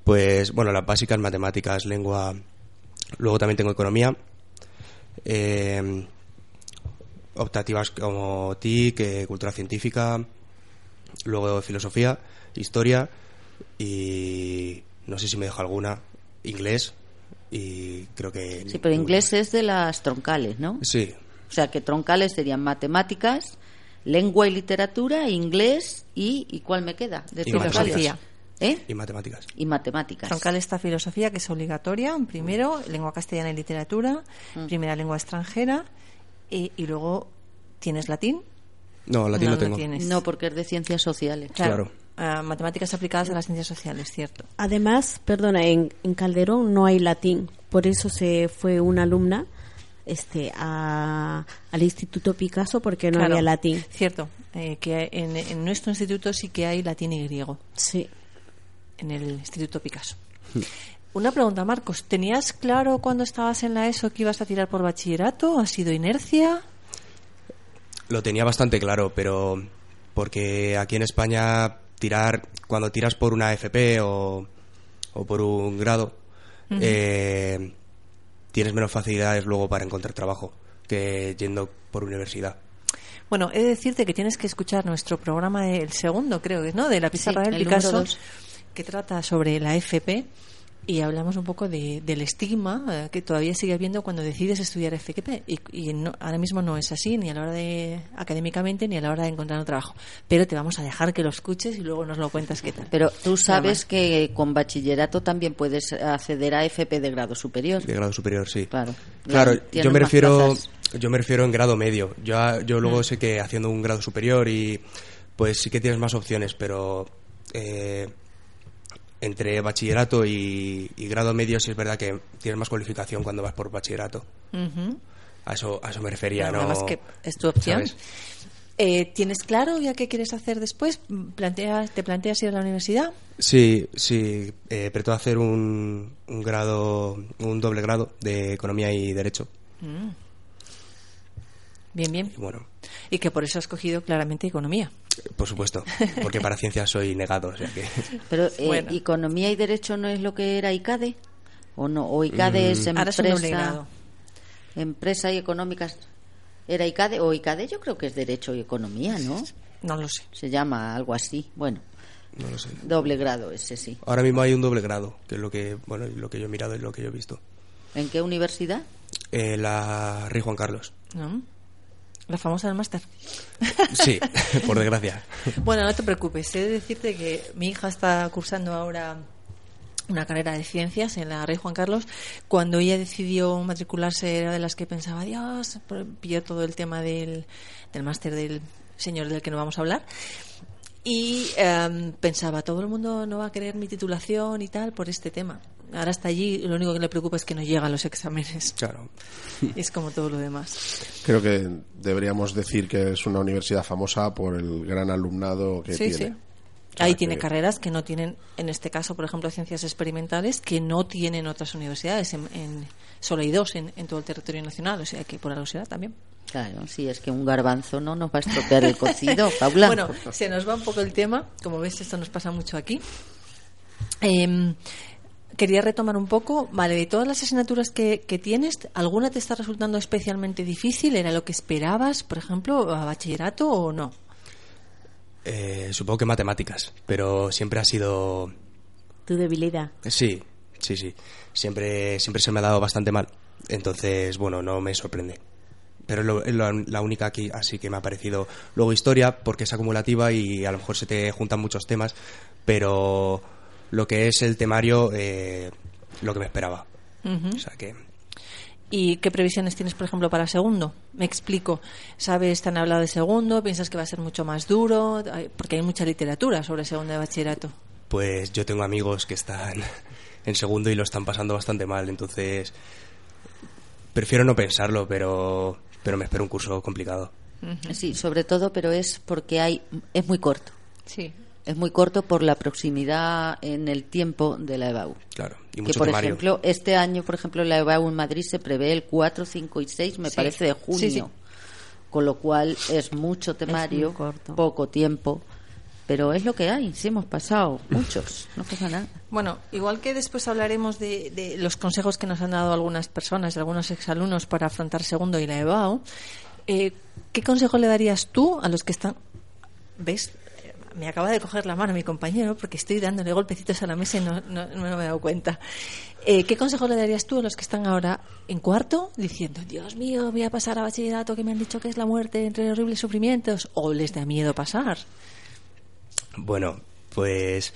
Pues bueno, las básicas, matemáticas, lengua. Luego también tengo economía. eh, optativas como TIC, eh, cultura científica. Luego filosofía, historia. Y no sé si me dejo alguna. Inglés. Y creo que. Sí, pero inglés es de las troncales, ¿no? Sí, O sea, que troncales serían matemáticas, lengua y literatura, inglés y... ¿Y cuál me queda? De Y matemáticas. ¿Eh? y matemáticas. Y matemáticas. Troncal está filosofía, que es obligatoria, en primero, lengua castellana y literatura, Mm. primera lengua extranjera, y, y luego tienes latín. No, latín no, tengo. tienes. No, porque es de ciencias sociales. Claro. Matemáticas aplicadas a las ciencias sociales, cierto. Además, perdona, en, en Calderón no hay latín, por eso se fue una alumna este a- al Instituto Picasso porque no Claro, había latín. Cierto, eh, que en, en nuestro instituto sí que hay latín y griego, Sí. en el Instituto Picasso. Una pregunta, Marcos. ¿Tenías claro cuando estabas en la ESO que ibas a tirar por bachillerato? ¿Ha sido inercia? Lo tenía bastante claro, pero porque aquí en España tirar cuando tiras por una FP o, o por un grado eh, tienes menos facilidades luego para encontrar trabajo que yendo por universidad. Bueno, he de decirte que tienes que escuchar nuestro programa, el segundo creo que es, ¿no? De la pizarra Sí, del Picasso, que trata sobre la FP y hablamos un poco de- del estigma eh, que todavía sigue habiendo cuando decides estudiar FP y, y no- ahora mismo no es así ni a la hora de académicamente ni a la hora de encontrar un trabajo. Pero te vamos a dejar que lo escuches y luego nos lo cuentas qué tal. Pero tú sabes que con bachillerato también puedes acceder a FP de grado superior. De grado superior, sí. Claro. Claro, yo me refiero plazas. yo me refiero en grado medio. Yo, yo luego sé que haciendo un grado superior y pues sí que tienes más opciones, pero eh, entre bachillerato y, y grado medio sí es verdad que tienes más cualificación cuando vas por bachillerato. A eso, a eso me refería, ¿no? más que es tu opción. Eh, ¿Tienes claro ya qué quieres hacer después? ¿Planteas, ¿Te planteas ir a la universidad? Sí, sí, eh, pretendo hacer un, un grado, un doble grado de economía y derecho. Bien, bien. Y bueno, Y que por eso has cogido claramente economía. Por supuesto, porque para ciencias soy negado, o sea que Pero eh, Bueno. economía y derecho no es lo que era ICADE o no o ICADE es doble empresa empresa y económicas era ICADE o ICADE yo creo que es derecho y economía, ¿no? No lo sé. Se llama algo así. Bueno, no lo sé. doble grado ese sí. Ahora mismo hay un doble grado, que es lo que, bueno, lo que yo he mirado y lo que yo he visto. ¿En qué universidad? Eh, la Rey Juan Carlos. ¿No? La famosa del máster. Sí, por desgracia. Bueno, no te preocupes. He de decirte que mi hija está cursando ahora una carrera de ciencias en la Rey Juan Carlos. Cuando ella decidió matricularse era de las que pensaba, Dios, pilló todo el tema del, del máster del señor del que no vamos a hablar. Y em, pensaba, todo el mundo no va a querer mi titulación y tal por este tema. Ahora está allí lo único que le preocupa es que no llega a los exámenes. Claro. Es como todo lo demás. Creo que deberíamos decir que es una universidad famosa por el gran alumnado que Sí, tiene. sí. O sea Ahí que- tiene carreras que no tienen, en este caso, por ejemplo, ciencias experimentales, que no tienen otras universidades. En, en- solo hay dos en, en todo el territorio nacional, o sea que por algo será también. Claro, sí, es que un garbanzo no nos va a estropear el cocido, Paula. Bueno, se nos va un poco el tema. Como ves, esto nos pasa mucho aquí. Em, quería retomar un poco, vale, de todas las asignaturas que, que tienes, ¿alguna te está resultando especialmente difícil? ¿Era lo que esperabas, por ejemplo, a bachillerato o no? Eh, supongo que matemáticas, pero siempre ha sido... Tu debilidad. Sí, sí, sí. Siempre, siempre se me ha dado bastante mal. Entonces, bueno, no me sorprende. Pero es, lo- es la, la única aquí, así que me ha parecido. Luego historia, porque es acumulativa y a lo mejor se te juntan muchos temas, pero lo que es el temario, eh, lo que me esperaba. O sea que ¿Y qué previsiones tienes, por ejemplo, para segundo? Me explico. ¿Sabes, te han hablado de segundo? ¿Piensas que va a ser mucho más duro? Porque hay mucha literatura sobre segundo de bachillerato. pues yo tengo amigos que están en segundo y lo están pasando bastante mal, entonces prefiero no pensarlo, pero, pero me espero un curso complicado. Sí, sobre todo, pero es porque hay es muy corto. Sí. Es muy corto por la proximidad en el tiempo de la EBAU. Claro, y que mucho por temario. ejemplo, este año, por ejemplo, la EBAU en Madrid se prevé el 4, 5 y 6, me Sí. parece, de junio. Sí, sí. Con lo cual es mucho temario, muy corto. poco tiempo. Pero es lo que hay, sí hemos pasado muchos, no pasa nada. Bueno, igual que después hablaremos de, de los consejos que nos han dado algunas personas, algunos exalumnos para afrontar segundo y la EBAO, eh, ¿qué consejo le darías tú a los que están... ¿Ves? Me acaba de coger la mano mi compañero porque estoy dándole golpecitos a la mesa y no, no- no me he dado cuenta. Eh, ¿Qué consejo le darías tú a los que están ahora en cuarto diciendo, Dios mío, voy a pasar a bachillerato que me han dicho que es la muerte entre horribles sufrimientos? ¿O les da miedo pasar? Bueno, pues.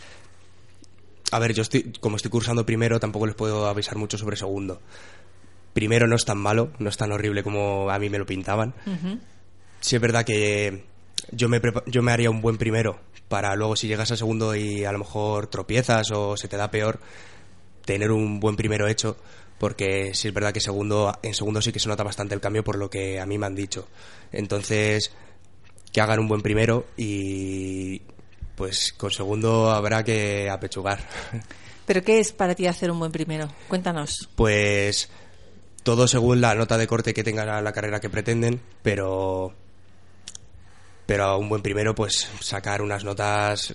A ver, yo estoy, como estoy cursando primero, tampoco les puedo avisar mucho sobre segundo. Primero no es tan malo, no es tan horrible como a mí me lo pintaban. Sí es verdad que yo me, yo me haría un buen primero para luego si llegas al segundo y a lo mejor tropiezas o se te da peor, tener un buen primero hecho, porque sí es verdad que segundo, en segundo sí que se nota bastante el cambio por lo que a mí me han dicho. Entonces, que hagan un buen primero y pues con segundo habrá que apechugar. ¿Pero qué es para ti hacer un buen primero? Cuéntanos. Pues todo según la nota de corte que tenga la carrera que pretenden, pero pero a un buen primero pues sacar unas notas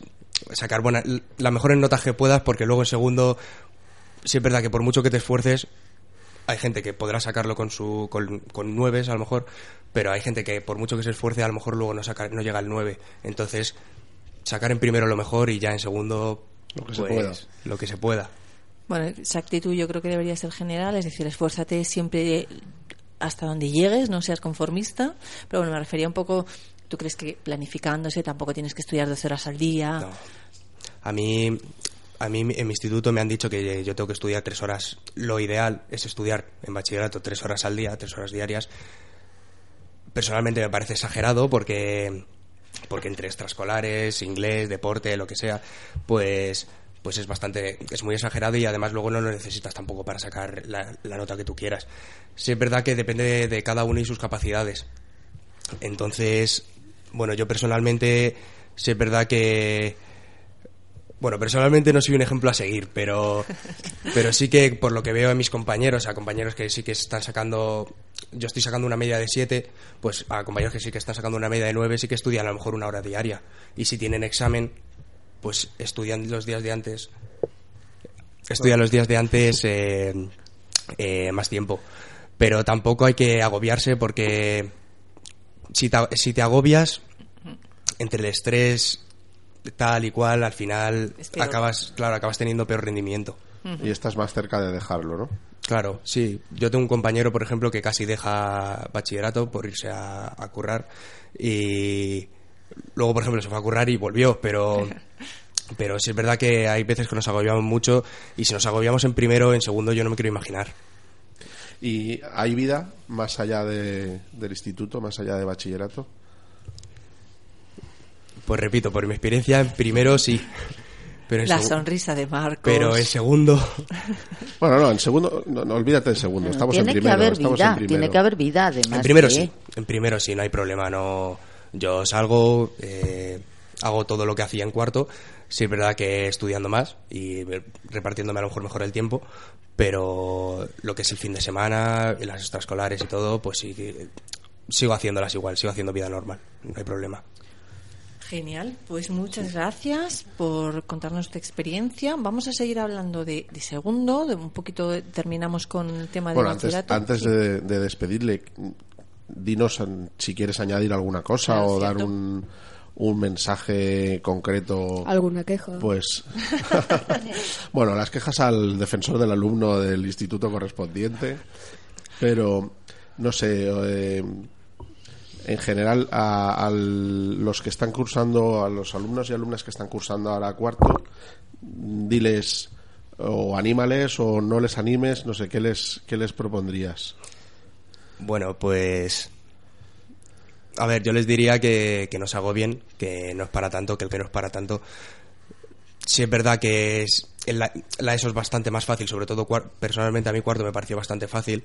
sacar buenas las mejores notas que puedas porque luego en segundo sí es verdad que por mucho que te esfuerces hay gente que podrá sacarlo con su con, con nueves a lo mejor pero hay gente que por mucho que se esfuerce a lo mejor luego no saca no llega al 9 entonces sacar en primero lo mejor y ya en segundo Lo que se pues, pueda. lo que se pueda Bueno, esa actitud yo creo que debería ser general, es decir, esfuérzate siempre hasta donde llegues, no seas conformista. Pero bueno, me refería un poco, ¿tú crees que planificándose tampoco tienes que estudiar 12 horas al día? No. A mí, a mí en mi instituto me han dicho que yo tengo que estudiar tres horas. Lo ideal es estudiar en bachillerato tres horas al día, tres horas diarias. Personalmente me parece exagerado porque, porque entre extraescolares, inglés, deporte, lo que sea, pues pues es bastante es muy exagerado y además luego no lo necesitas tampoco para sacar la, la nota que tú quieras. Sí es verdad que depende de, de cada uno y sus capacidades. Entonces, bueno, yo personalmente sí es verdad que bueno, personalmente no soy un ejemplo a seguir, pero, pero sí que por lo que veo a mis compañeros, a compañeros que sí que están sacando, yo estoy sacando una media de 7, pues a compañeros que sí que están sacando una media de 9, sí que estudian a lo mejor una hora diaria. Y si tienen examen, pues estudian los días de antes, estudian los días de antes eh, eh, más tiempo. Pero tampoco hay que agobiarse porque si te, si te agobias, entre el estrés tal y cual, al final acabas, claro, acabas teniendo peor rendimiento. Y estás más cerca de dejarlo, ¿no? Claro, sí. Yo tengo un compañero, por ejemplo, que casi deja bachillerato por irse a, a currar y luego, por ejemplo, se fue a currar y volvió, pero pero sí es verdad que hay veces que nos agobiamos mucho y si nos agobiamos en primero, en segundo, yo no me quiero imaginar. ¿Y hay vida más allá de- del instituto, más allá de bachillerato? Pues repito, por mi experiencia, en primero sí. Pero en La sonrisa de Marcos. Pero en segundo, Bueno, no, en segundo, no, no, olvídate del segundo. Estamos tiene en primero. que haber estamos vida, en primero. tiene que haber vida además. en primero de- sí, en primero sí, no hay problema. No, yo salgo, eh, hago todo lo que hacía en cuarto. Sí es verdad que estudiando más y repartiéndome a lo mejor mejor el tiempo, pero lo que es el fin de semana, y las extraescolares y todo, pues sí, que sigo haciéndolas igual, sigo haciendo vida normal, no hay problema. Genial, pues muchas gracias por contarnos tu experiencia. Vamos a seguir hablando de, de segundo, de un poquito terminamos con el tema de Bueno, antes, antes de, de despedirle, dinos si quieres añadir alguna cosa Claro, o dar un, un mensaje concreto. ¿Alguna queja? Pues, bueno, las quejas al defensor del alumno del instituto correspondiente, pero no sé, eh, en general a, a los que están cursando, a los alumnos y alumnas que están cursando ahora cuarto, diles o anímales o no les animes, no sé, ¿qué les, qué les propondrías? Bueno, pues. A ver, yo les diría que, que no se agobien, que no es para tanto, que el que no es para tanto. Sí es verdad que es, la, la ESO es bastante más fácil, sobre todo personalmente a mí cuarto me pareció bastante fácil.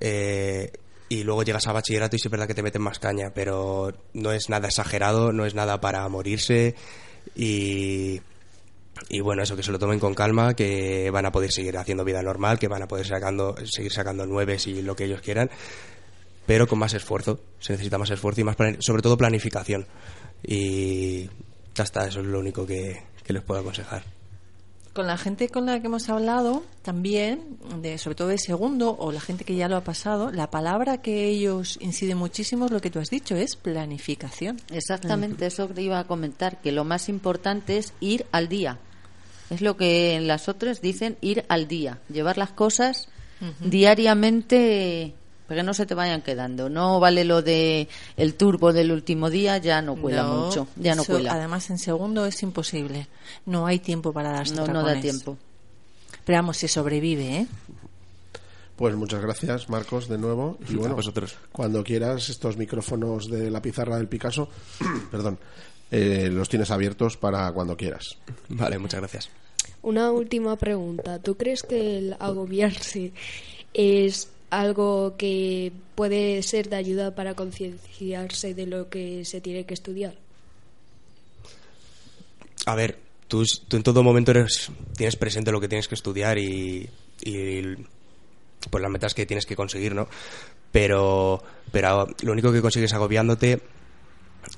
eh, y luego llegas a bachillerato y sí es verdad que te meten más caña, pero no es nada exagerado, no es nada para morirse. Y, y bueno, eso, que se lo tomen con calma, que van a poder seguir haciendo vida normal, que van a poder sacando, seguir sacando nueves y lo que ellos quieran, pero con más esfuerzo. Se necesita más esfuerzo y más, sobre todo planificación. Y ya está, eso es lo único que, que les puedo aconsejar. Con la gente con la que hemos hablado también, de, sobre todo de segundo, o la gente que ya lo ha pasado, la palabra que ellos inciden muchísimo es lo que tú has dicho, es planificación. Exactamente, eso que iba a comentar, que lo más importante es ir al día. Es lo que en las otras dicen ir al día, llevar las cosas diariamente para que no se te vayan quedando. No vale lo de el turbo del último día, ya no cuela No, mucho, ya no eso, cuela. Además, en segundo es imposible. No hay tiempo para darse No, no da tiempo. Pero vamos, se sobrevive, ¿eh? Pues muchas gracias, Marcos, de nuevo. Y bueno, A vosotros. cuando quieras, estos micrófonos de la pizarra del Picasso, perdón, eh, los tienes abiertos para cuando quieras. Vale, muchas gracias. Una última pregunta. ¿Tú crees que el agobiarse es algo que puede ser de ayuda para concienciarse de lo que se tiene que estudiar? A ver, tú, en todo momento eres, tienes presente lo que tienes que estudiar y, y pues las metas que tienes que conseguir, ¿no? Pero, pero lo único que consigues agobiándote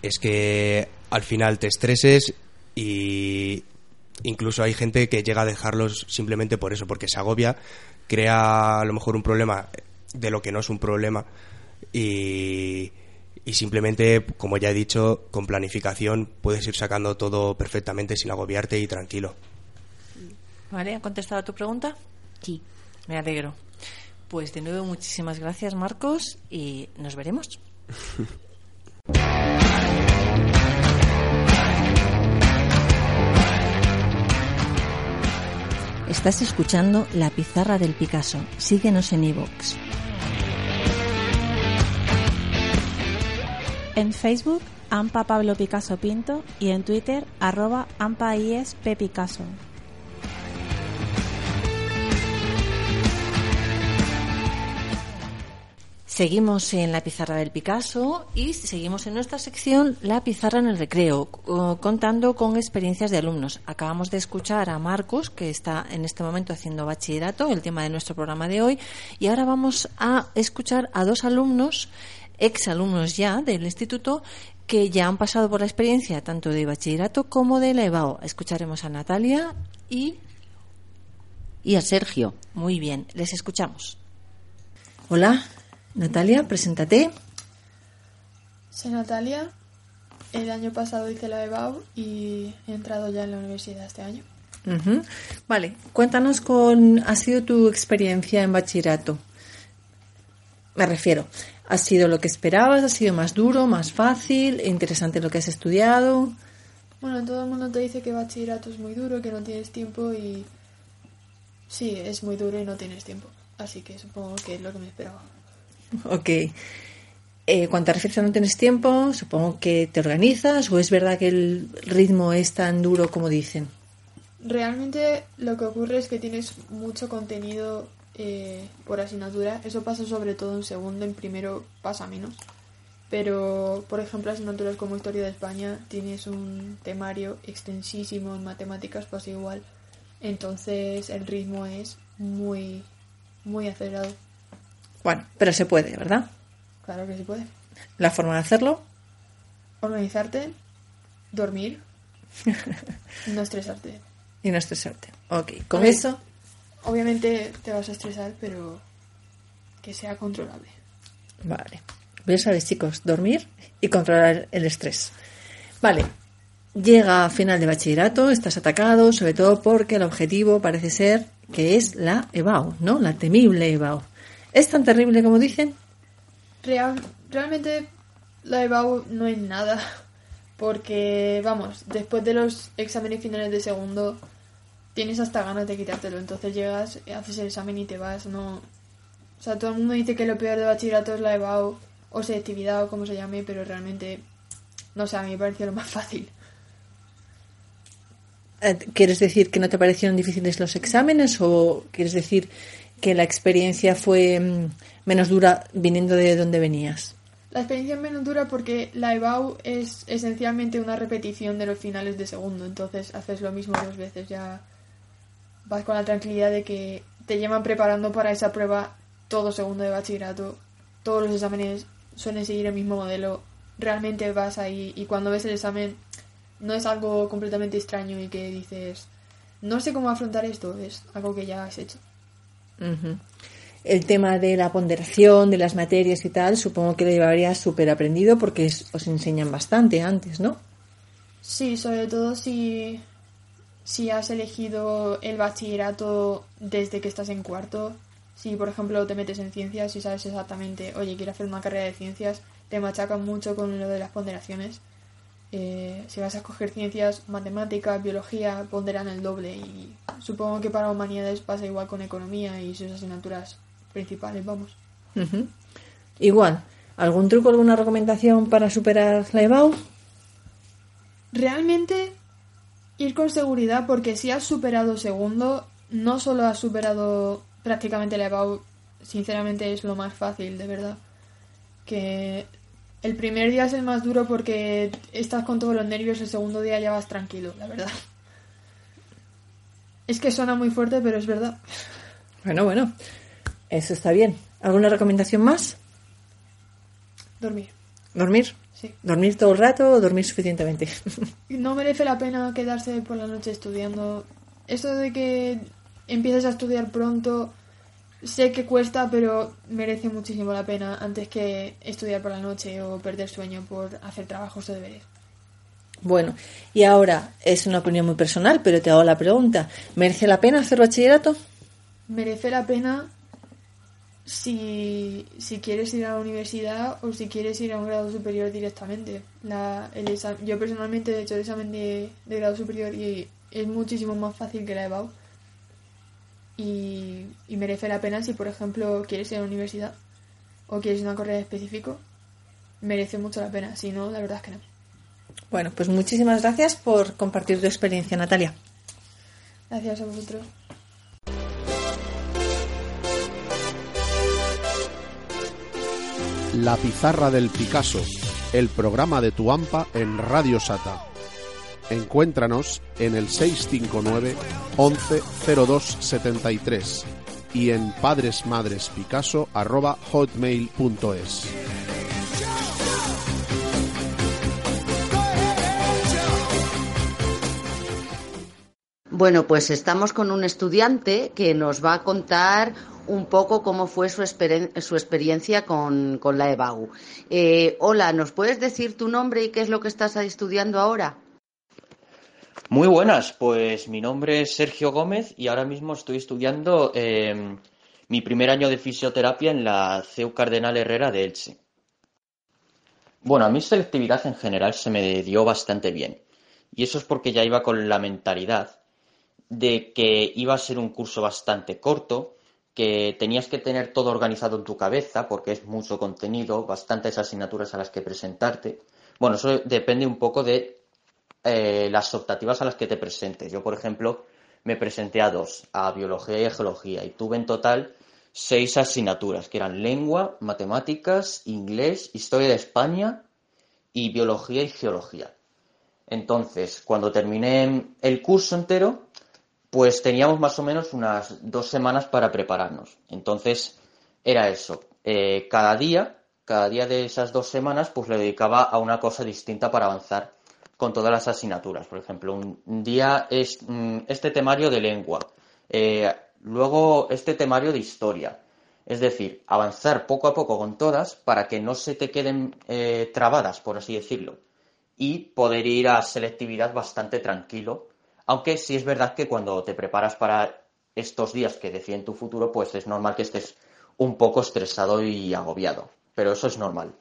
es que al final te estreses y incluso hay gente que llega a dejarlos simplemente por eso, porque se agobia, crea a lo mejor un problema de lo que no es un problema y, y simplemente, como ya he dicho, con planificación puedes ir sacando todo perfectamente sin agobiarte y tranquilo. ¿Vale? ¿Han contestado a tu pregunta? Sí. Me alegro. Pues de nuevo, muchísimas gracias, Marcos, y nos veremos. Estás escuchando La Pizarra del Picasso. Síguenos en iVoox. En Facebook, AMPA Pablo Picasso Pinto y en Twitter, arroba AMPA Picasso. Seguimos en la pizarra del Picasso y seguimos en nuestra sección La pizarra en el recreo, co- contando con experiencias de alumnos. Acabamos de escuchar a Marcos, que está en este momento haciendo bachillerato, el tema de nuestro programa de hoy, y ahora vamos a escuchar a dos alumnos, exalumnos ya del instituto, que ya han pasado por la experiencia tanto de bachillerato como de la EBAO. Escucharemos a Natalia y Y a Sergio. muy bien, les escuchamos. Hola, Natalia, preséntate. Soy Natalia. El año pasado hice la EBAU y he entrado ya en la universidad este año. Vale, cuéntanos con ha sido tu experiencia en bachillerato. Me refiero, ¿ha sido lo que esperabas? ¿Ha sido más duro, más fácil? ¿Interesante lo que has estudiado? Bueno, todo el mundo te dice que bachillerato es muy duro, que no tienes tiempo y... Sí, es muy duro y no tienes tiempo. Así que supongo que es lo que me esperaba. Ok. Eh, a no tienes tiempo, supongo que te organizas o es verdad que el ritmo es tan duro como dicen. realmente lo que ocurre es que tienes mucho contenido eh, por asignatura. Eso pasa sobre todo en segundo, en primero pasa menos. Pero, por ejemplo, asignaturas como Historia de España tienes un temario extensísimo, en matemáticas pasa igual. Entonces el ritmo es muy, muy acelerado. Bueno, pero se puede, ¿verdad? Claro que se puede. La forma de hacerlo, Organizarte, dormir, no estresarte. y no estresarte. Ok, con ver. eso, Obviamente te vas a estresar, pero que sea controlable. vale. Ya sabéis, chicos, dormir y controlar el estrés. Vale, llega a final de bachillerato, estás atacado, sobre todo porque el objetivo parece ser que es la EBAU, ¿no? La temible EBAU. ¿Es tan terrible como dicen? Real- realmente la EBAU no es nada, porque vamos, después de los exámenes finales de segundo tienes hasta ganas de quitártelo, entonces llegas, haces el examen y te vas, no... O sea, todo el mundo dice que lo peor de bachillerato es la EBAU o selectividad o como se llame, pero realmente, no sé, a mí me pareció lo más fácil. Eh, ¿Quieres decir que no te parecieron difíciles los exámenes o quieres decir que la experiencia fue mm, menos dura viniendo de donde venías? La experiencia es menos dura porque la EBAU es esencialmente una repetición de los finales de segundo, entonces haces lo mismo dos veces, ya vas con la tranquilidad de que te llevan preparando para esa prueba todo segundo de bachillerato, todos los exámenes suelen seguir el mismo modelo, realmente vas ahí y cuando ves el examen no es algo completamente extraño y que dices, no sé cómo afrontar esto, es algo que ya has hecho. El tema de la ponderación, de las materias y tal, supongo que lo llevarías súper aprendido porque es- os enseñan bastante antes, ¿no? Sí, sobre todo si, si has elegido el bachillerato desde que estás en cuarto. Si, por ejemplo, te metes en ciencias y sabes exactamente, oye, quiero hacer una carrera de ciencias, te machacan mucho con lo de las ponderaciones. Eh, si vas a escoger ciencias, matemáticas, biología, ponderan el doble. Y supongo que para humanidades pasa igual con economía y sus asignaturas principales, vamos. Igual, ¿algún truco, alguna recomendación para superar la EBAU? Realmente ir con seguridad porque si has superado segundo, no solo has superado prácticamente la EBAU, sinceramente es lo más fácil, de verdad. Que el primer día es el más duro porque estás con todos los nervios, el segundo día ya vas tranquilo, la verdad. Es que suena muy fuerte, pero es verdad. Bueno, bueno, eso está bien. ¿Alguna recomendación más? Dormir. ¿Dormir? Sí. ¿Dormir todo el rato o dormir suficientemente? No merece la pena quedarse por la noche estudiando. Esto de que empieces a estudiar pronto, sé que cuesta, pero merece muchísimo la pena antes que estudiar por la noche o perder sueño por hacer trabajos o deberes. Bueno, y ahora es una opinión muy personal, pero te hago la pregunta. ¿Merece la pena hacer bachillerato? Merece la pena si, si quieres ir a la universidad o si quieres ir a un grado superior directamente. La, el yo personalmente he hecho el examen de, de grado superior y es muchísimo más fácil que la EBAU. Y, y merece la pena si, por ejemplo, quieres ir a la universidad o quieres una carrera específico. Merece mucho la pena. Si no, la verdad es que no. Bueno, pues muchísimas gracias por compartir tu experiencia, Natalia. Gracias a vosotros. La pizarra del Picasso, el programa de tu AMPA en Radio Sata. Encuéntranos en el 659 11 02 73 y en padresmadrespicasso arroba hotmail.es. Bueno, pues estamos con un estudiante que nos va a contar un poco cómo fue su, experiencia con, con la EBAU. Eh, hola, ¿nos puedes decir tu nombre y qué es lo que estás estudiando ahora? Muy buenas, pues mi nombre es Sergio Gómez y ahora mismo estoy estudiando eh, mi primer año de fisioterapia en la CEU Cardenal Herrera de Elche. Bueno, a mí selectividad en general se me dio bastante bien y eso es porque ya iba con la mentalidad de que iba a ser un curso bastante corto, que tenías que tener todo organizado en tu cabeza porque es mucho contenido, bastantes asignaturas a las que presentarte. Bueno, eso depende un poco de eh, las optativas a las que te presentes. Yo, por ejemplo, me presenté a dos, a biología y a geología, y tuve en total seis asignaturas, que eran lengua, matemáticas, inglés, historia de España y biología y geología. Entonces, cuando terminé el curso entero, pues teníamos más o menos unas dos semanas para prepararnos. Entonces, era eso. Eh, cada día, cada día de esas dos semanas, pues le dedicaba a una cosa distinta para avanzar con todas las asignaturas. Por ejemplo, un, día es mm, este temario de lengua, eh, luego este temario de historia. Es decir, avanzar poco a poco con todas para que no se te queden eh, trabadas, por así decirlo, y poder ir a selectividad bastante tranquilo. Aunque sí es verdad que cuando te preparas para estos días que deciden tu futuro, pues es normal que estés un poco estresado y agobiado. Pero eso es normal.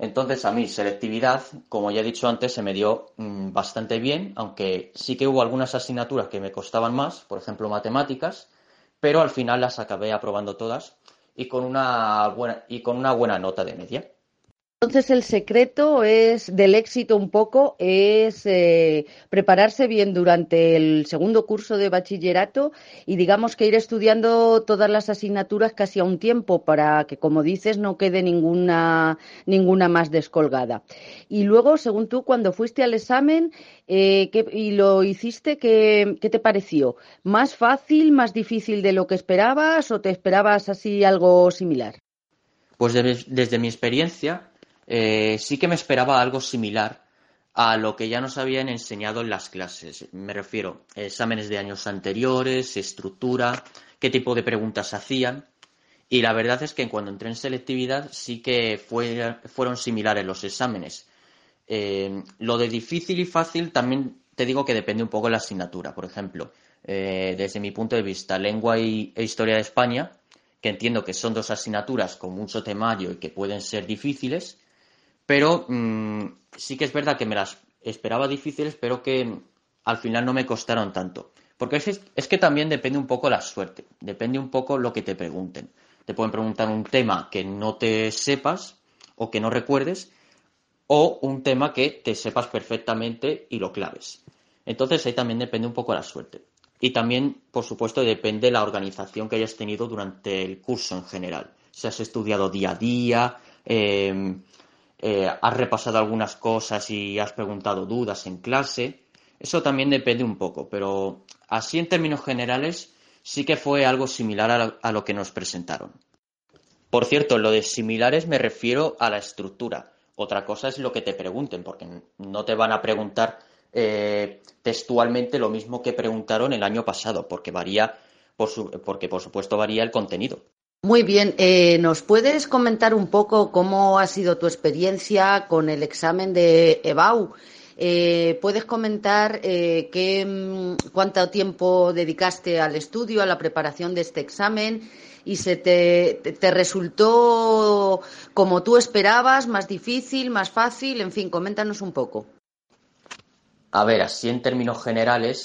Entonces, a mí, selectividad, como ya he dicho antes, se me dio mm, bastante bien, aunque sí que hubo algunas asignaturas que me costaban más, por ejemplo, matemáticas, pero al final las acabé aprobando todas y con una buena, y con una buena nota de media. Entonces el secreto es del éxito un poco es eh, prepararse bien durante el segundo curso de bachillerato y digamos que ir estudiando todas las asignaturas casi a un tiempo para que como dices no quede ninguna ninguna más descolgada. Y luego según tú cuando fuiste al examen eh, ¿qué- y lo hiciste ¿qué, qué te pareció? ¿Más fácil, más difícil de lo que esperabas o te esperabas así algo similar? Pues de- desde mi experiencia, eh, sí que me esperaba algo similar a lo que ya nos habían enseñado en las clases. Me refiero a exámenes de años anteriores, estructura, qué tipo de preguntas hacían. Y la verdad es que cuando entré en selectividad sí que fue- fueron similares los exámenes. Eh, lo de difícil y fácil también te digo que depende un poco de la asignatura. Por ejemplo, eh, desde mi punto de vista, lengua y, e historia de España, que entiendo que son dos asignaturas con mucho temario y que pueden ser difíciles, pero mm, sí que es verdad que me las esperaba difíciles, pero que al final no me costaron tanto. Porque es, es que también depende un poco la suerte, depende un poco lo que te pregunten. Te pueden preguntar un tema que no te sepas o que no recuerdes, o un tema que te sepas perfectamente y lo claves. Entonces ahí también depende un poco la suerte. Y también, por supuesto, depende la organización que hayas tenido durante el curso en general. Si has estudiado día a día, eh, eh, has repasado algunas cosas y has preguntado dudas en clase. Eso también depende un poco, pero así en términos generales sí que fue algo similar a lo, que nos presentaron. Por cierto, lo de similares me refiero a la estructura. Otra cosa es lo que te pregunten, porque no te van a preguntar eh, textualmente lo mismo que preguntaron el año pasado, porque varía, porque por supuesto varía el contenido. Muy bien, eh, ¿nos puedes comentar un poco cómo ha sido tu experiencia con el examen de EBAU? Eh, ¿Puedes comentar eh, qué, mm, cuánto tiempo dedicaste al estudio, a la preparación de este examen? ¿Y se te, te- resultó como tú esperabas, más difícil, más fácil? En fin, coméntanos un poco. A ver, así en términos generales,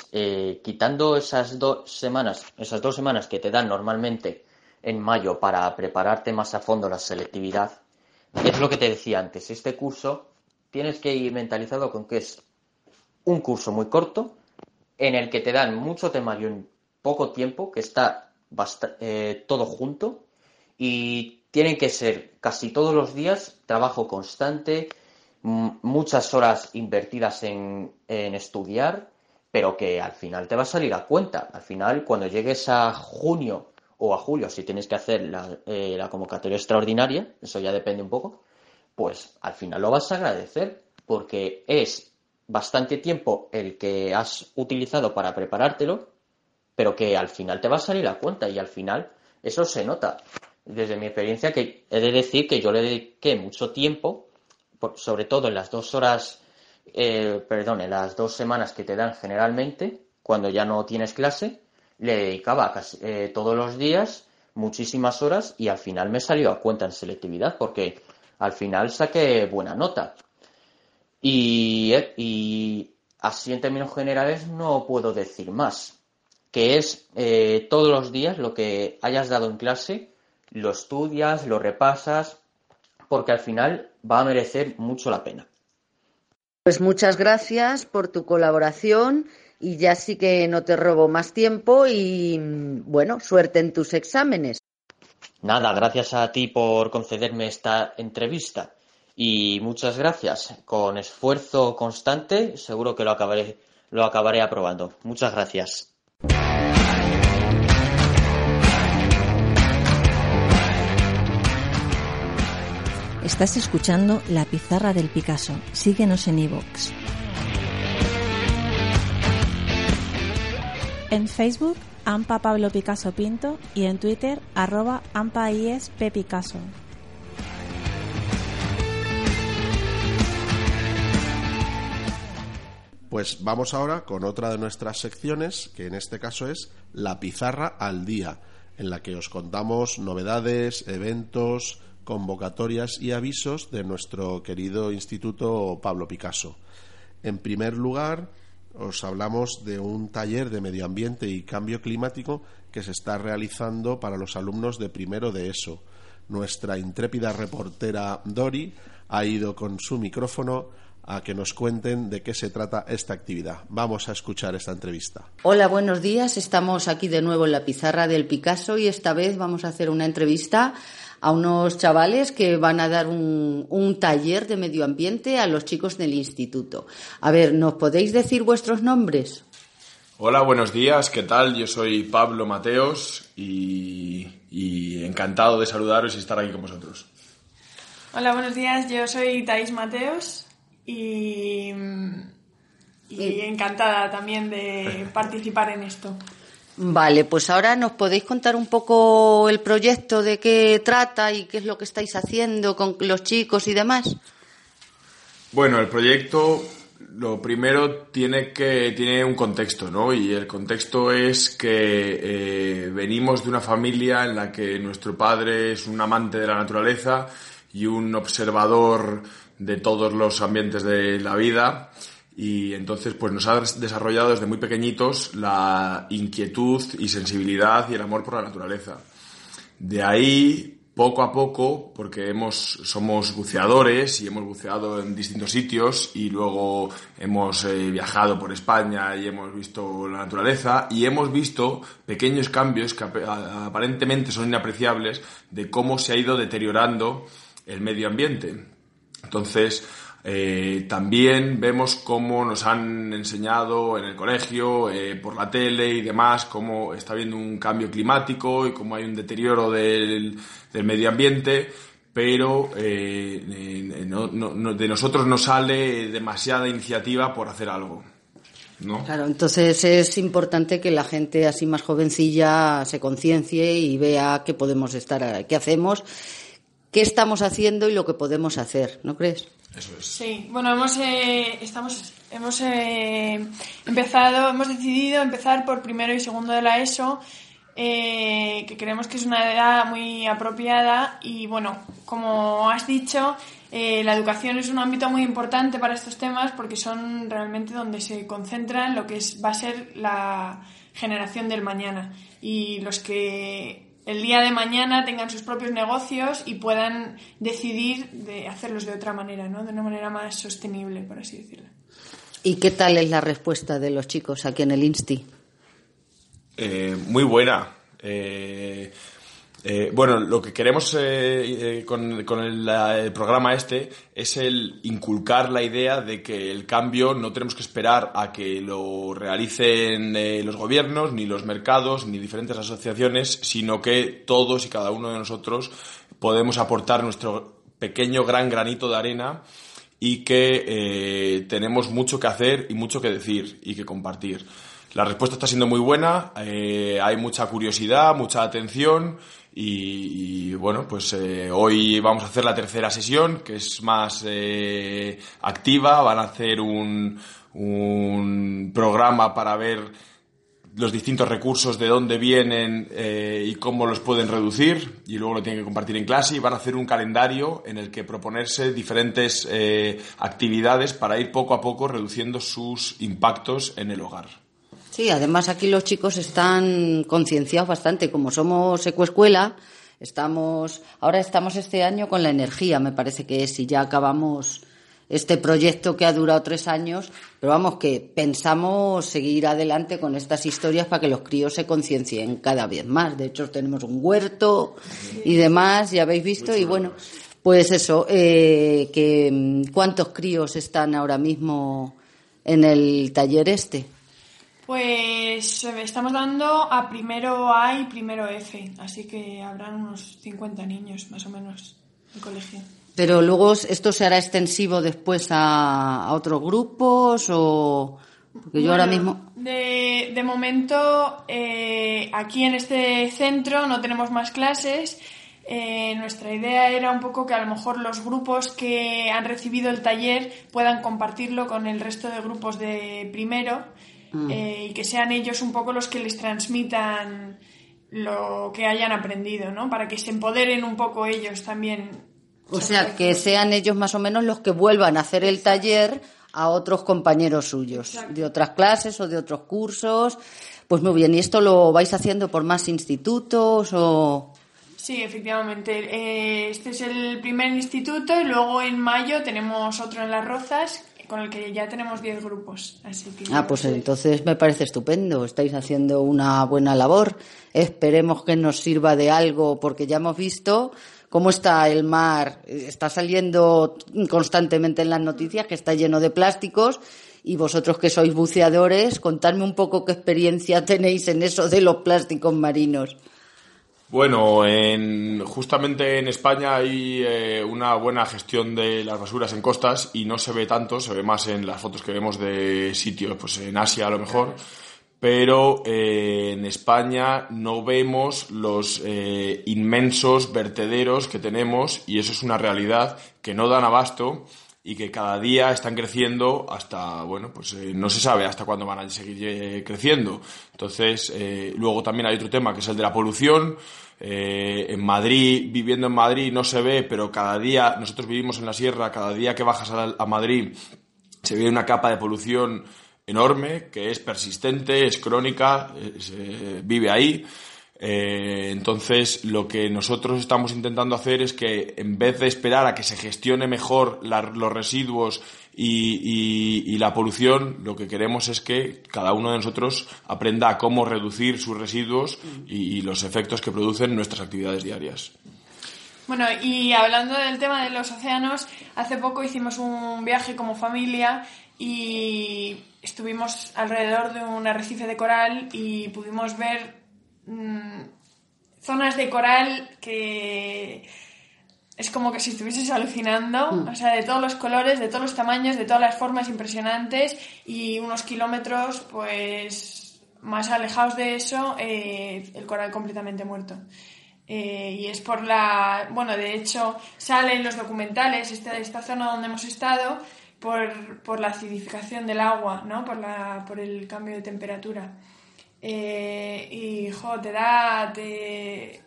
quitando esas dos semanas, esas dos semanas que te dan normalmente en mayo para prepararte más a fondo la selectividad, es lo que te decía antes. Este curso tienes que ir mentalizado con que es un curso muy corto en el que te dan mucho temario en poco tiempo, que está eh, todo junto y tienen que ser casi todos los días trabajo constante, muchas horas invertidas en, en estudiar, pero que al final te va a salir a cuenta. Al final, cuando llegues a junio o a julio, si tienes que hacer la, eh, la convocatoria extraordinaria, eso ya depende un poco, pues al final lo vas a agradecer, porque es bastante tiempo el que has utilizado para preparártelo, pero que al final te va a salir a cuenta y al final eso se nota. Desde mi experiencia, que he de decir que yo le dediqué mucho tiempo, sobre todo en las dos horas, eh, perdón, en las dos semanas que te dan generalmente, cuando ya no tienes clase, le dedicaba casi, eh, todos los días muchísimas horas y al final me salió a cuenta en selectividad porque al final saqué buena nota. Y, eh, así en términos generales no puedo decir más, que es eh, todos los días lo que hayas dado en clase, lo estudias, lo repasas, porque al final va a merecer mucho la pena. Pues muchas gracias por tu colaboración y ya sí que no te robo más tiempo y bueno, suerte en tus exámenes. Nada, gracias a ti por concederme esta entrevista y muchas gracias. Con esfuerzo constante seguro que lo acabaré, lo acabaré aprobando. Muchas gracias. Estás escuchando La Pizarra del Picasso. Síguenos en iVoox. En Facebook, AMPA Pablo Picasso Pinto y en Twitter, arroba AMPA. Picasso. Pues vamos ahora con otra de nuestras secciones, que en este caso es La Pizarra al Día, en la que os contamos novedades, eventos, convocatorias y avisos de nuestro querido Instituto Pablo Picasso. En primer lugar, os hablamos de un taller de medio ambiente y cambio climático que se está realizando para los alumnos de primero de ESO. Nuestra intrépida reportera Dori ha ido con su micrófono a que nos cuenten de qué se trata esta actividad. Vamos a escuchar esta entrevista. Hola, buenos días. Estamos aquí de nuevo en la pizarra del Picasso y esta vez vamos a hacer una entrevista a unos chavales que van a dar un, un taller de medio ambiente a los chicos del instituto. A ver, ¿nos podéis decir vuestros nombres? Hola, buenos días, ¿qué tal? Yo soy Pablo Mateos y, y encantado de saludaros y estar aquí con vosotros. Hola, buenos días. Yo soy Thais Mateos y, y encantada también de participar en esto. Vale, pues ahora nos podéis contar un poco el proyecto, de qué trata y qué es lo que estáis haciendo con los chicos y demás. Bueno, el proyecto, lo primero tiene que tiene un contexto, ¿no? Y el contexto es que eh, venimos de una familia en la que nuestro padre es un amante de la naturaleza y un observador de todos los ambientes de la vida y entonces pues nos ha desarrollado desde muy pequeñitos la inquietud y sensibilidad y el amor por la naturaleza. De ahí poco a poco, porque hemos, somos buceadores y hemos buceado en distintos sitios y luego hemos eh, viajado por España y hemos visto la naturaleza y hemos visto pequeños cambios que ap aparentemente son inapreciables de cómo se ha ido deteriorando el medio ambiente. Entonces, eh, también vemos cómo nos han enseñado en el colegio, eh, por la tele y demás, cómo está habiendo un cambio climático y cómo hay un deterioro del, del medio ambiente, pero eh, no, no, de nosotros no sale demasiada iniciativa por hacer algo. ¿no? Claro, entonces es importante que la gente así más jovencilla se conciencie y vea qué podemos estar, qué hacemos, qué estamos haciendo y lo que podemos hacer, ¿no crees? Eso es. Sí, bueno, hemos, eh, estamos, hemos eh, empezado, hemos decidido empezar por primero y segundo de la ESO, eh, que creemos que es una edad muy apropiada y bueno, como has dicho, eh, la educación es un ámbito muy importante para estos temas porque son realmente donde se concentran lo que es, va a ser la generación del mañana y los que el día de mañana tengan sus propios negocios y puedan decidir de hacerlos de otra manera, ¿no? De una manera más sostenible, por así decirlo. ¿Y qué tal es la respuesta de los chicos aquí en el Insti? Eh, muy buena. Eh, eh, bueno, lo que queremos eh, eh, con, el, el, programa este es el inculcar la idea de que el cambio no tenemos que esperar a que lo realicen los gobiernos, ni los mercados, ni diferentes asociaciones, sino que todos y cada uno de nosotros podemos aportar nuestro pequeño gran granito de arena y que tenemos mucho que hacer y mucho que decir y que compartir. La respuesta está siendo muy buena, hay mucha curiosidad, mucha atención y, bueno, pues eh, hoy vamos a hacer la tercera sesión que es más eh, activa, van a hacer un, un programa para ver los distintos recursos, de dónde vienen eh, y cómo los pueden reducir, y luego lo tienen que compartir en clase, y van a hacer un calendario en el que proponerse diferentes actividades para ir poco a poco reduciendo sus impactos en el hogar. Sí, además aquí los chicos están concienciados bastante, como somos ecoescuela, estamos, ahora estamos este año con la energía, me parece que es, y ya acabamos este proyecto que ha durado tres años, pero vamos, que pensamos seguir adelante con estas historias para que los críos se conciencien cada vez más. De hecho, tenemos un huerto y demás, ya habéis visto, y bueno, pues eso, eh, que, mm, ¿cuántos críos están ahora mismo en el taller este? Pues eh, estamos dando a primero A y primero F, así que habrán unos 50 niños más o menos en colegio. Pero luego esto se hará extensivo después a, a otros grupos o porque yo ahora Bueno, mismo De, de momento, eh, aquí en este centro no tenemos más clases. Eh, nuestra idea era un poco que a lo mejor los grupos que han recibido el taller puedan compartirlo con el resto de grupos de primero Mm. eh, y que sean ellos un poco los que les transmitan lo que hayan aprendido, ¿no? Para que se empoderen un poco ellos también. O sea, que sean ellos más o menos los que vuelvan a hacer el taller a otros compañeros suyos, de otras clases o de otros cursos. Pues muy bien, ¿y esto lo vais haciendo por más institutos o...? Sí, efectivamente. Eh, este es el primer instituto y luego en mayo tenemos otro en Las Rozas con el que ya tenemos 10 grupos. Así que Ah, pues entonces me parece estupendo. Estáis haciendo una buena labor. Esperemos que nos sirva de algo, porque ya hemos visto cómo está el mar. Está saliendo constantemente en las noticias que está lleno de plásticos. Y vosotros que sois buceadores, contadme un poco qué experiencia tenéis en eso de los plásticos marinos. Bueno, en, justamente en España hay eh, una buena gestión de las basuras en costas y no se ve tanto, se ve más en las fotos que vemos de sitios, pues en Asia a lo mejor, pero eh, en España no vemos los eh, inmensos vertederos que tenemos y eso es una realidad que no dan abasto y que cada día están creciendo hasta, bueno, pues eh, no se sabe hasta cuándo van a seguir eh, creciendo. Entonces, eh, luego también hay otro tema que es el de la polución. Eh, en Madrid, viviendo en Madrid, no se ve, pero cada día, nosotros vivimos en la sierra, cada día que bajas a, a Madrid se ve una capa de polución enorme, que es persistente, es crónica, eh, se vive ahí. Eh, entonces, lo que nosotros estamos intentando hacer es que en vez de esperar a que se gestione mejor los residuos y, la polución, lo que queremos es que cada uno de nosotros aprenda a cómo reducir sus residuos y, y los efectos que producen nuestras actividades diarias. Bueno, y hablando del tema de los océanos, hace poco hicimos un viaje como familia y estuvimos alrededor de un arrecife de coral y pudimos ver mm, zonas de coral que es como que si estuvieses alucinando, Mm. o sea, de todos los colores, de todos los tamaños, de todas las formas impresionantes y unos kilómetros, pues, más alejados de eso, eh, el coral completamente muerto. Eh, y es por la, bueno, de hecho, sale en los documentales esta, esta zona donde hemos estado por, por la acidificación del agua, ¿no? Por, la, por el cambio de temperatura. Eh, y, jo, te da, te,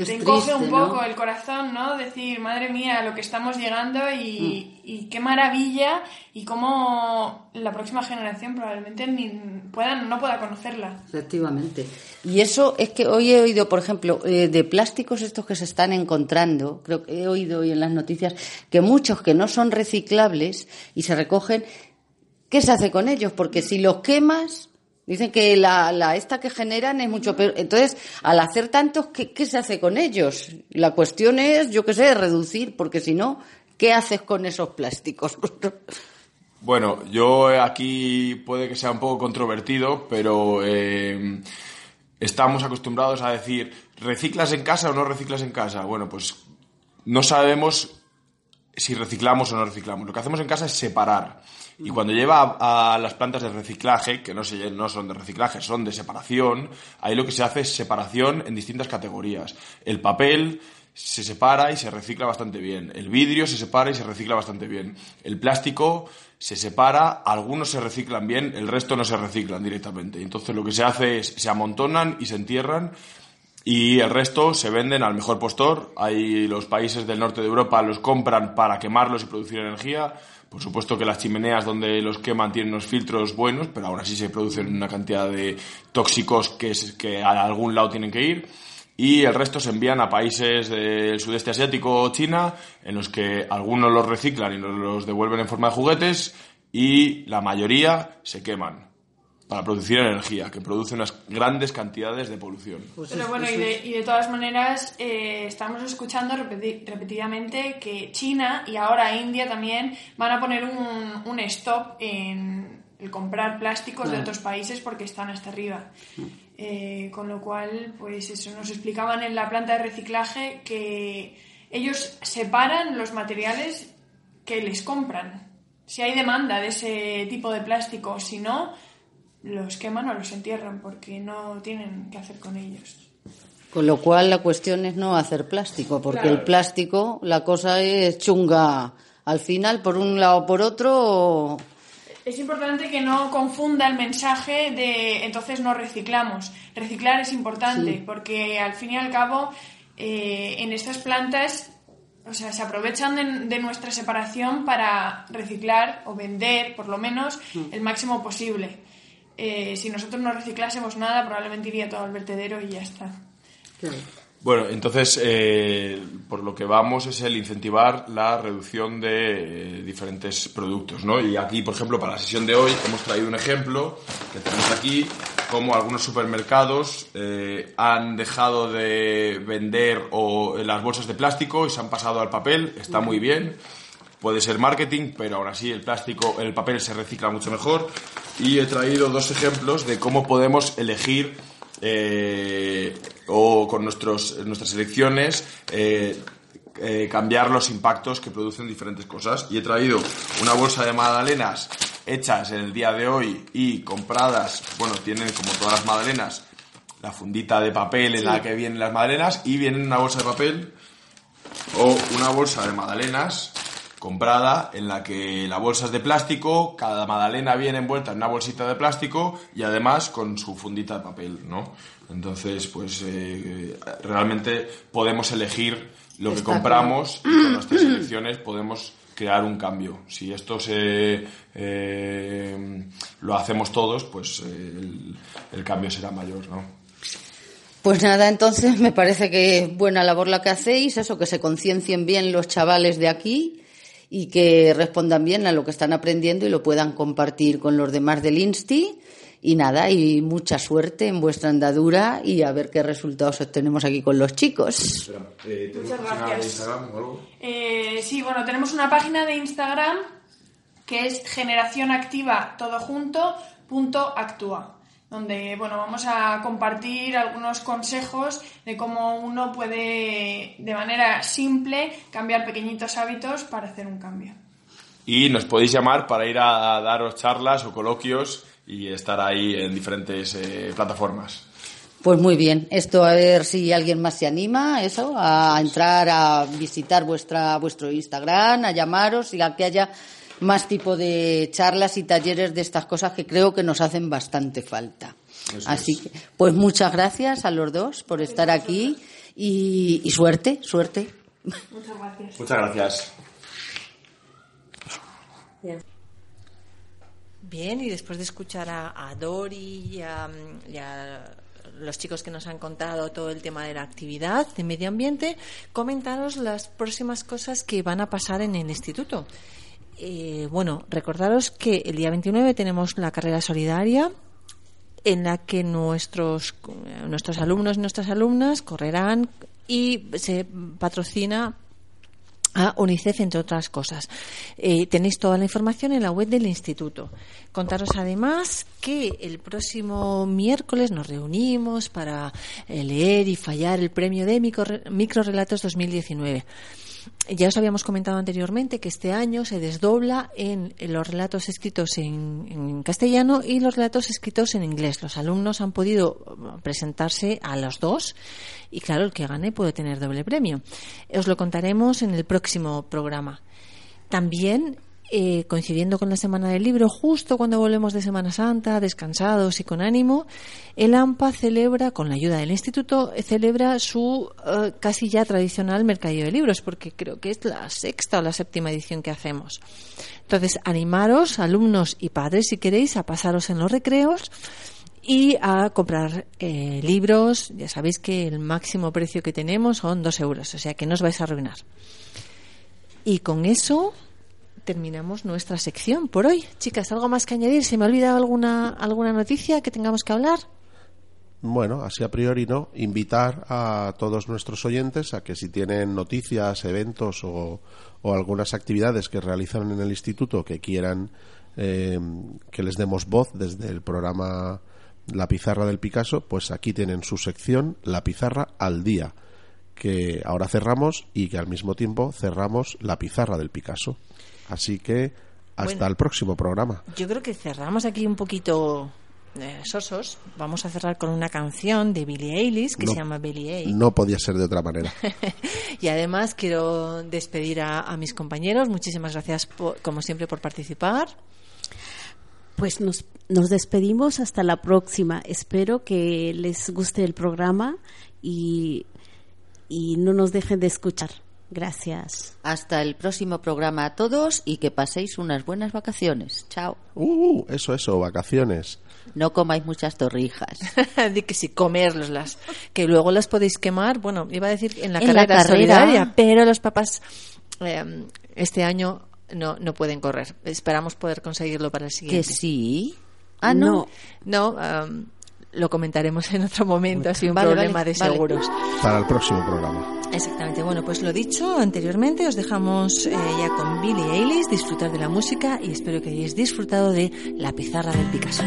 Es te encoge triste, un ¿no? poco el corazón, ¿no? Decir, madre mía, lo que estamos llegando Mm. y, y qué maravilla y cómo la próxima generación probablemente ni pueda, no pueda conocerla. Efectivamente. Y eso es que hoy he oído, por ejemplo, eh, de plásticos estos que se están encontrando, creo que he oído hoy en las noticias, que muchos que no son reciclables y se recogen, ¿qué se hace con ellos? Porque si los quemas, dicen que la, la esta que generan es mucho peor. Entonces, al hacer tantos, ¿qué, qué se hace con ellos? La cuestión es, yo qué sé, reducir, porque si no, ¿qué haces con esos plásticos? Bueno, yo aquí puede que sea un poco controvertido, pero eh, estamos acostumbrados a decir, ¿reciclas en casa o no reciclas en casa? Bueno, pues no sabemos si reciclamos o no reciclamos. Lo que hacemos en casa es separar. Y cuando lleva a, las plantas de reciclaje, que no, se- no son de reciclaje, son de separación, ahí lo que se hace es separación en distintas categorías. El papel se separa y se recicla bastante bien. El vidrio se separa y se recicla bastante bien. El plástico se separa, algunos se reciclan bien, el resto no se reciclan directamente. Entonces lo que se hace es se amontonan y se entierran y el resto se venden al mejor postor. Hay los países del norte de Europa los compran para quemarlos y producir energía. Por supuesto que las chimeneas donde los queman tienen unos filtros buenos, pero aún así se producen una cantidad de tóxicos que, que a algún lado tienen que ir. y el resto se envían a países del sudeste asiático o China, en los que algunos los reciclan y los devuelven en forma de juguetes y la mayoría se queman para producir energía, que produce unas grandes cantidades de polución. Pero bueno, y de, y de todas maneras, eh, estamos escuchando repeti- repetidamente que China y ahora India también van a poner un, un stop en el comprar plásticos de otros países porque están hasta arriba. Eh, con lo cual, pues eso, nos explicaban en la planta de reciclaje que ellos separan los materiales que les compran. Si hay demanda de ese tipo de plástico, si no, los queman o los entierran porque no tienen qué hacer con ellos. Con lo cual la cuestión es no hacer plástico, porque Claro. el plástico, la cosa es chunga. Al final, por un lado o por otro, Es importante que no confunda el mensaje de entonces no reciclamos. Reciclar es importante Sí. porque al fin y al cabo eh, en estas plantas o sea, se aprovechan de, de nuestra separación para reciclar o vender por lo menos Mm. el máximo posible. Eh, si nosotros no reciclásemos nada probablemente iría todo al vertedero y ya está. Bueno, entonces, eh, por lo que vamos es el incentivar la reducción de eh, diferentes productos, ¿no? Y aquí, por ejemplo, para la sesión de hoy hemos traído un ejemplo que tenemos aquí, como algunos supermercados eh, han dejado de vender o, las bolsas de plástico y se han pasado al papel, está muy bien. Puede ser marketing, pero aún así el plástico, el papel se recicla mucho mejor. Y he traído dos ejemplos de cómo podemos elegir eh, o con nuestros, nuestras elecciones eh, eh, cambiar los impactos que producen diferentes cosas. Y he traído una bolsa de magdalenas hechas en el día de hoy y compradas, bueno, tienen como todas las magdalenas la fundita de papel en Sí. la que vienen las magdalenas y vienen en una bolsa de papel o una bolsa de magdalenas comprada en la que la bolsa es de plástico, cada magdalena viene envuelta en una bolsita de plástico y además con su fundita de papel, ¿no? Entonces, pues eh, realmente podemos elegir lo que Está compramos y con nuestras elecciones podemos crear un cambio. Si esto se eh, lo hacemos todos, pues eh, el, el cambio será mayor, ¿no? Pues nada, entonces me parece que es buena labor la que hacéis, eso, que se conciencien bien los chavales de aquí y que respondan bien a lo que están aprendiendo y lo puedan compartir con los demás del Insti. Y nada, y mucha suerte en vuestra andadura y a ver qué resultados obtenemos aquí con los chicos. Muchas gracias. Eh, sí, bueno, tenemos una página de Instagram que es generación activa todo junto punto actúa donde bueno vamos a compartir algunos consejos de cómo uno puede de manera simple cambiar pequeñitos hábitos para hacer un cambio. Y nos podéis llamar para ir a daros charlas o coloquios y estar ahí en diferentes eh, plataformas. Pues muy bien, esto a ver si alguien más se anima, eso, a entrar a visitar vuestra vuestro Instagram, a llamaros y a que haya más tipo de charlas y talleres de estas cosas que creo que nos hacen bastante falta. Eso Así que, pues muchas gracias a los dos por estar aquí y, y suerte, suerte. Muchas gracias. Muchas gracias. Bien, y después de escuchar a, a Dori y a, y a los chicos que nos han contado todo el tema de la actividad de medio ambiente, comentaros las próximas cosas que van a pasar en el instituto. Eh, bueno, recordaros que el día 29 tenemos la carrera solidaria en la que nuestros, nuestros alumnos y nuestras alumnas correrán y se patrocina a UNICEF, entre otras cosas. Eh, tenéis toda la información en la web del instituto. Contaros además que el próximo miércoles nos reunimos para eh, leer y fallar el premio de micro- microrelatos 2019. Ya os habíamos comentado anteriormente que este año se desdobla en los relatos escritos en, en castellano y los relatos escritos en inglés. Los alumnos han podido presentarse a los dos y claro, el que gane puede tener doble premio. Os lo contaremos en el próximo programa. También eh, coincidiendo con la Semana del Libro, justo cuando volvemos de Semana Santa, descansados y con ánimo, el AMPA celebra, con la ayuda del Instituto, eh, celebra su eh, casi ya tradicional mercadillo de libros, porque creo que es la sexta o la séptima edición que hacemos. Entonces, animaros, alumnos y padres, si queréis, a pasaros en los recreos y a comprar libros. Ya sabéis que el máximo precio que tenemos son dos euros, o sea que no os vais a arruinar. Y con eso terminamos nuestra sección por hoy. Chicas, ¿algo más que añadir? ¿Se me ha olvidado alguna, alguna noticia que tengamos que hablar? Bueno, así a priori no. Invitar a todos nuestros oyentes a que si tienen noticias, eventos o, o algunas actividades que realizan en el instituto que quieran eh, que les demos voz desde el programa La Pizarra del Picasso, pues aquí tienen su sección La Pizarra al Día, que ahora cerramos y que al mismo tiempo cerramos La Pizarra del Picasso. Así que hasta Bueno. el próximo programa. Yo creo que cerramos aquí un poquito eh, sosos. Vamos a cerrar con una canción de Billie Eilish que No- se llama Billie Eilish. No podía ser de otra manera. Y además quiero despedir a, a mis compañeros. Muchísimas gracias, por- como siempre, por participar. Pues nos, nos despedimos hasta la próxima. Espero que les guste el programa y, y no nos dejen de escuchar. Gracias. Hasta el próximo programa a todos y que paséis unas buenas vacaciones. Chao. Uh, eso, eso, vacaciones. No comáis muchas torrijas. de que si comerlas, que luego las podéis quemar. Bueno, iba a decir en la En la carrera solidaria, pero los papás eh, este año no, no pueden correr. Esperamos poder conseguirlo para el siguiente. Que sí. Ah, no. No, am, lo comentaremos en otro momento. Ha sido un Vale, problema vale, de vale. seguros. Para el próximo programa. Exactamente. Bueno, pues lo dicho anteriormente, os dejamos eh, ya con Billie Eilish, disfrutar de la música y espero que hayáis disfrutado de la pizarra del Picasso.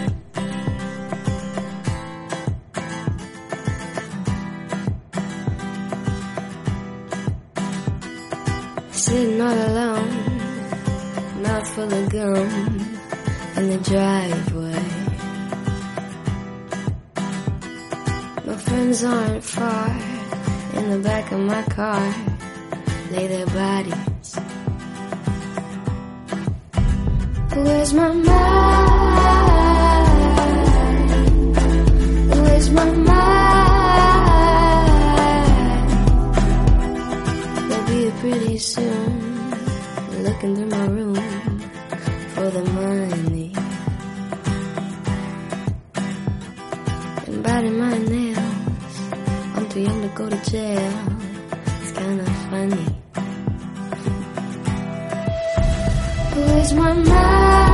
Sitting all alone, mouth full of gum in the driveway. Friends aren't far in the back of my car, lay their bodies. Where's my mind? Where's my mind? They'll be pretty soon. Looking through my room for the money. And body. I'm too young to go to jail. It's kinda funny. Where's my mind?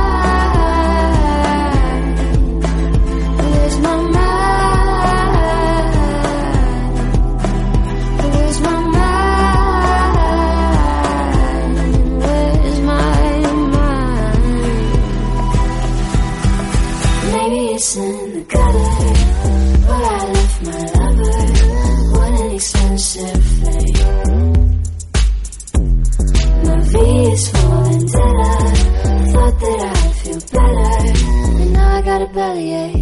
I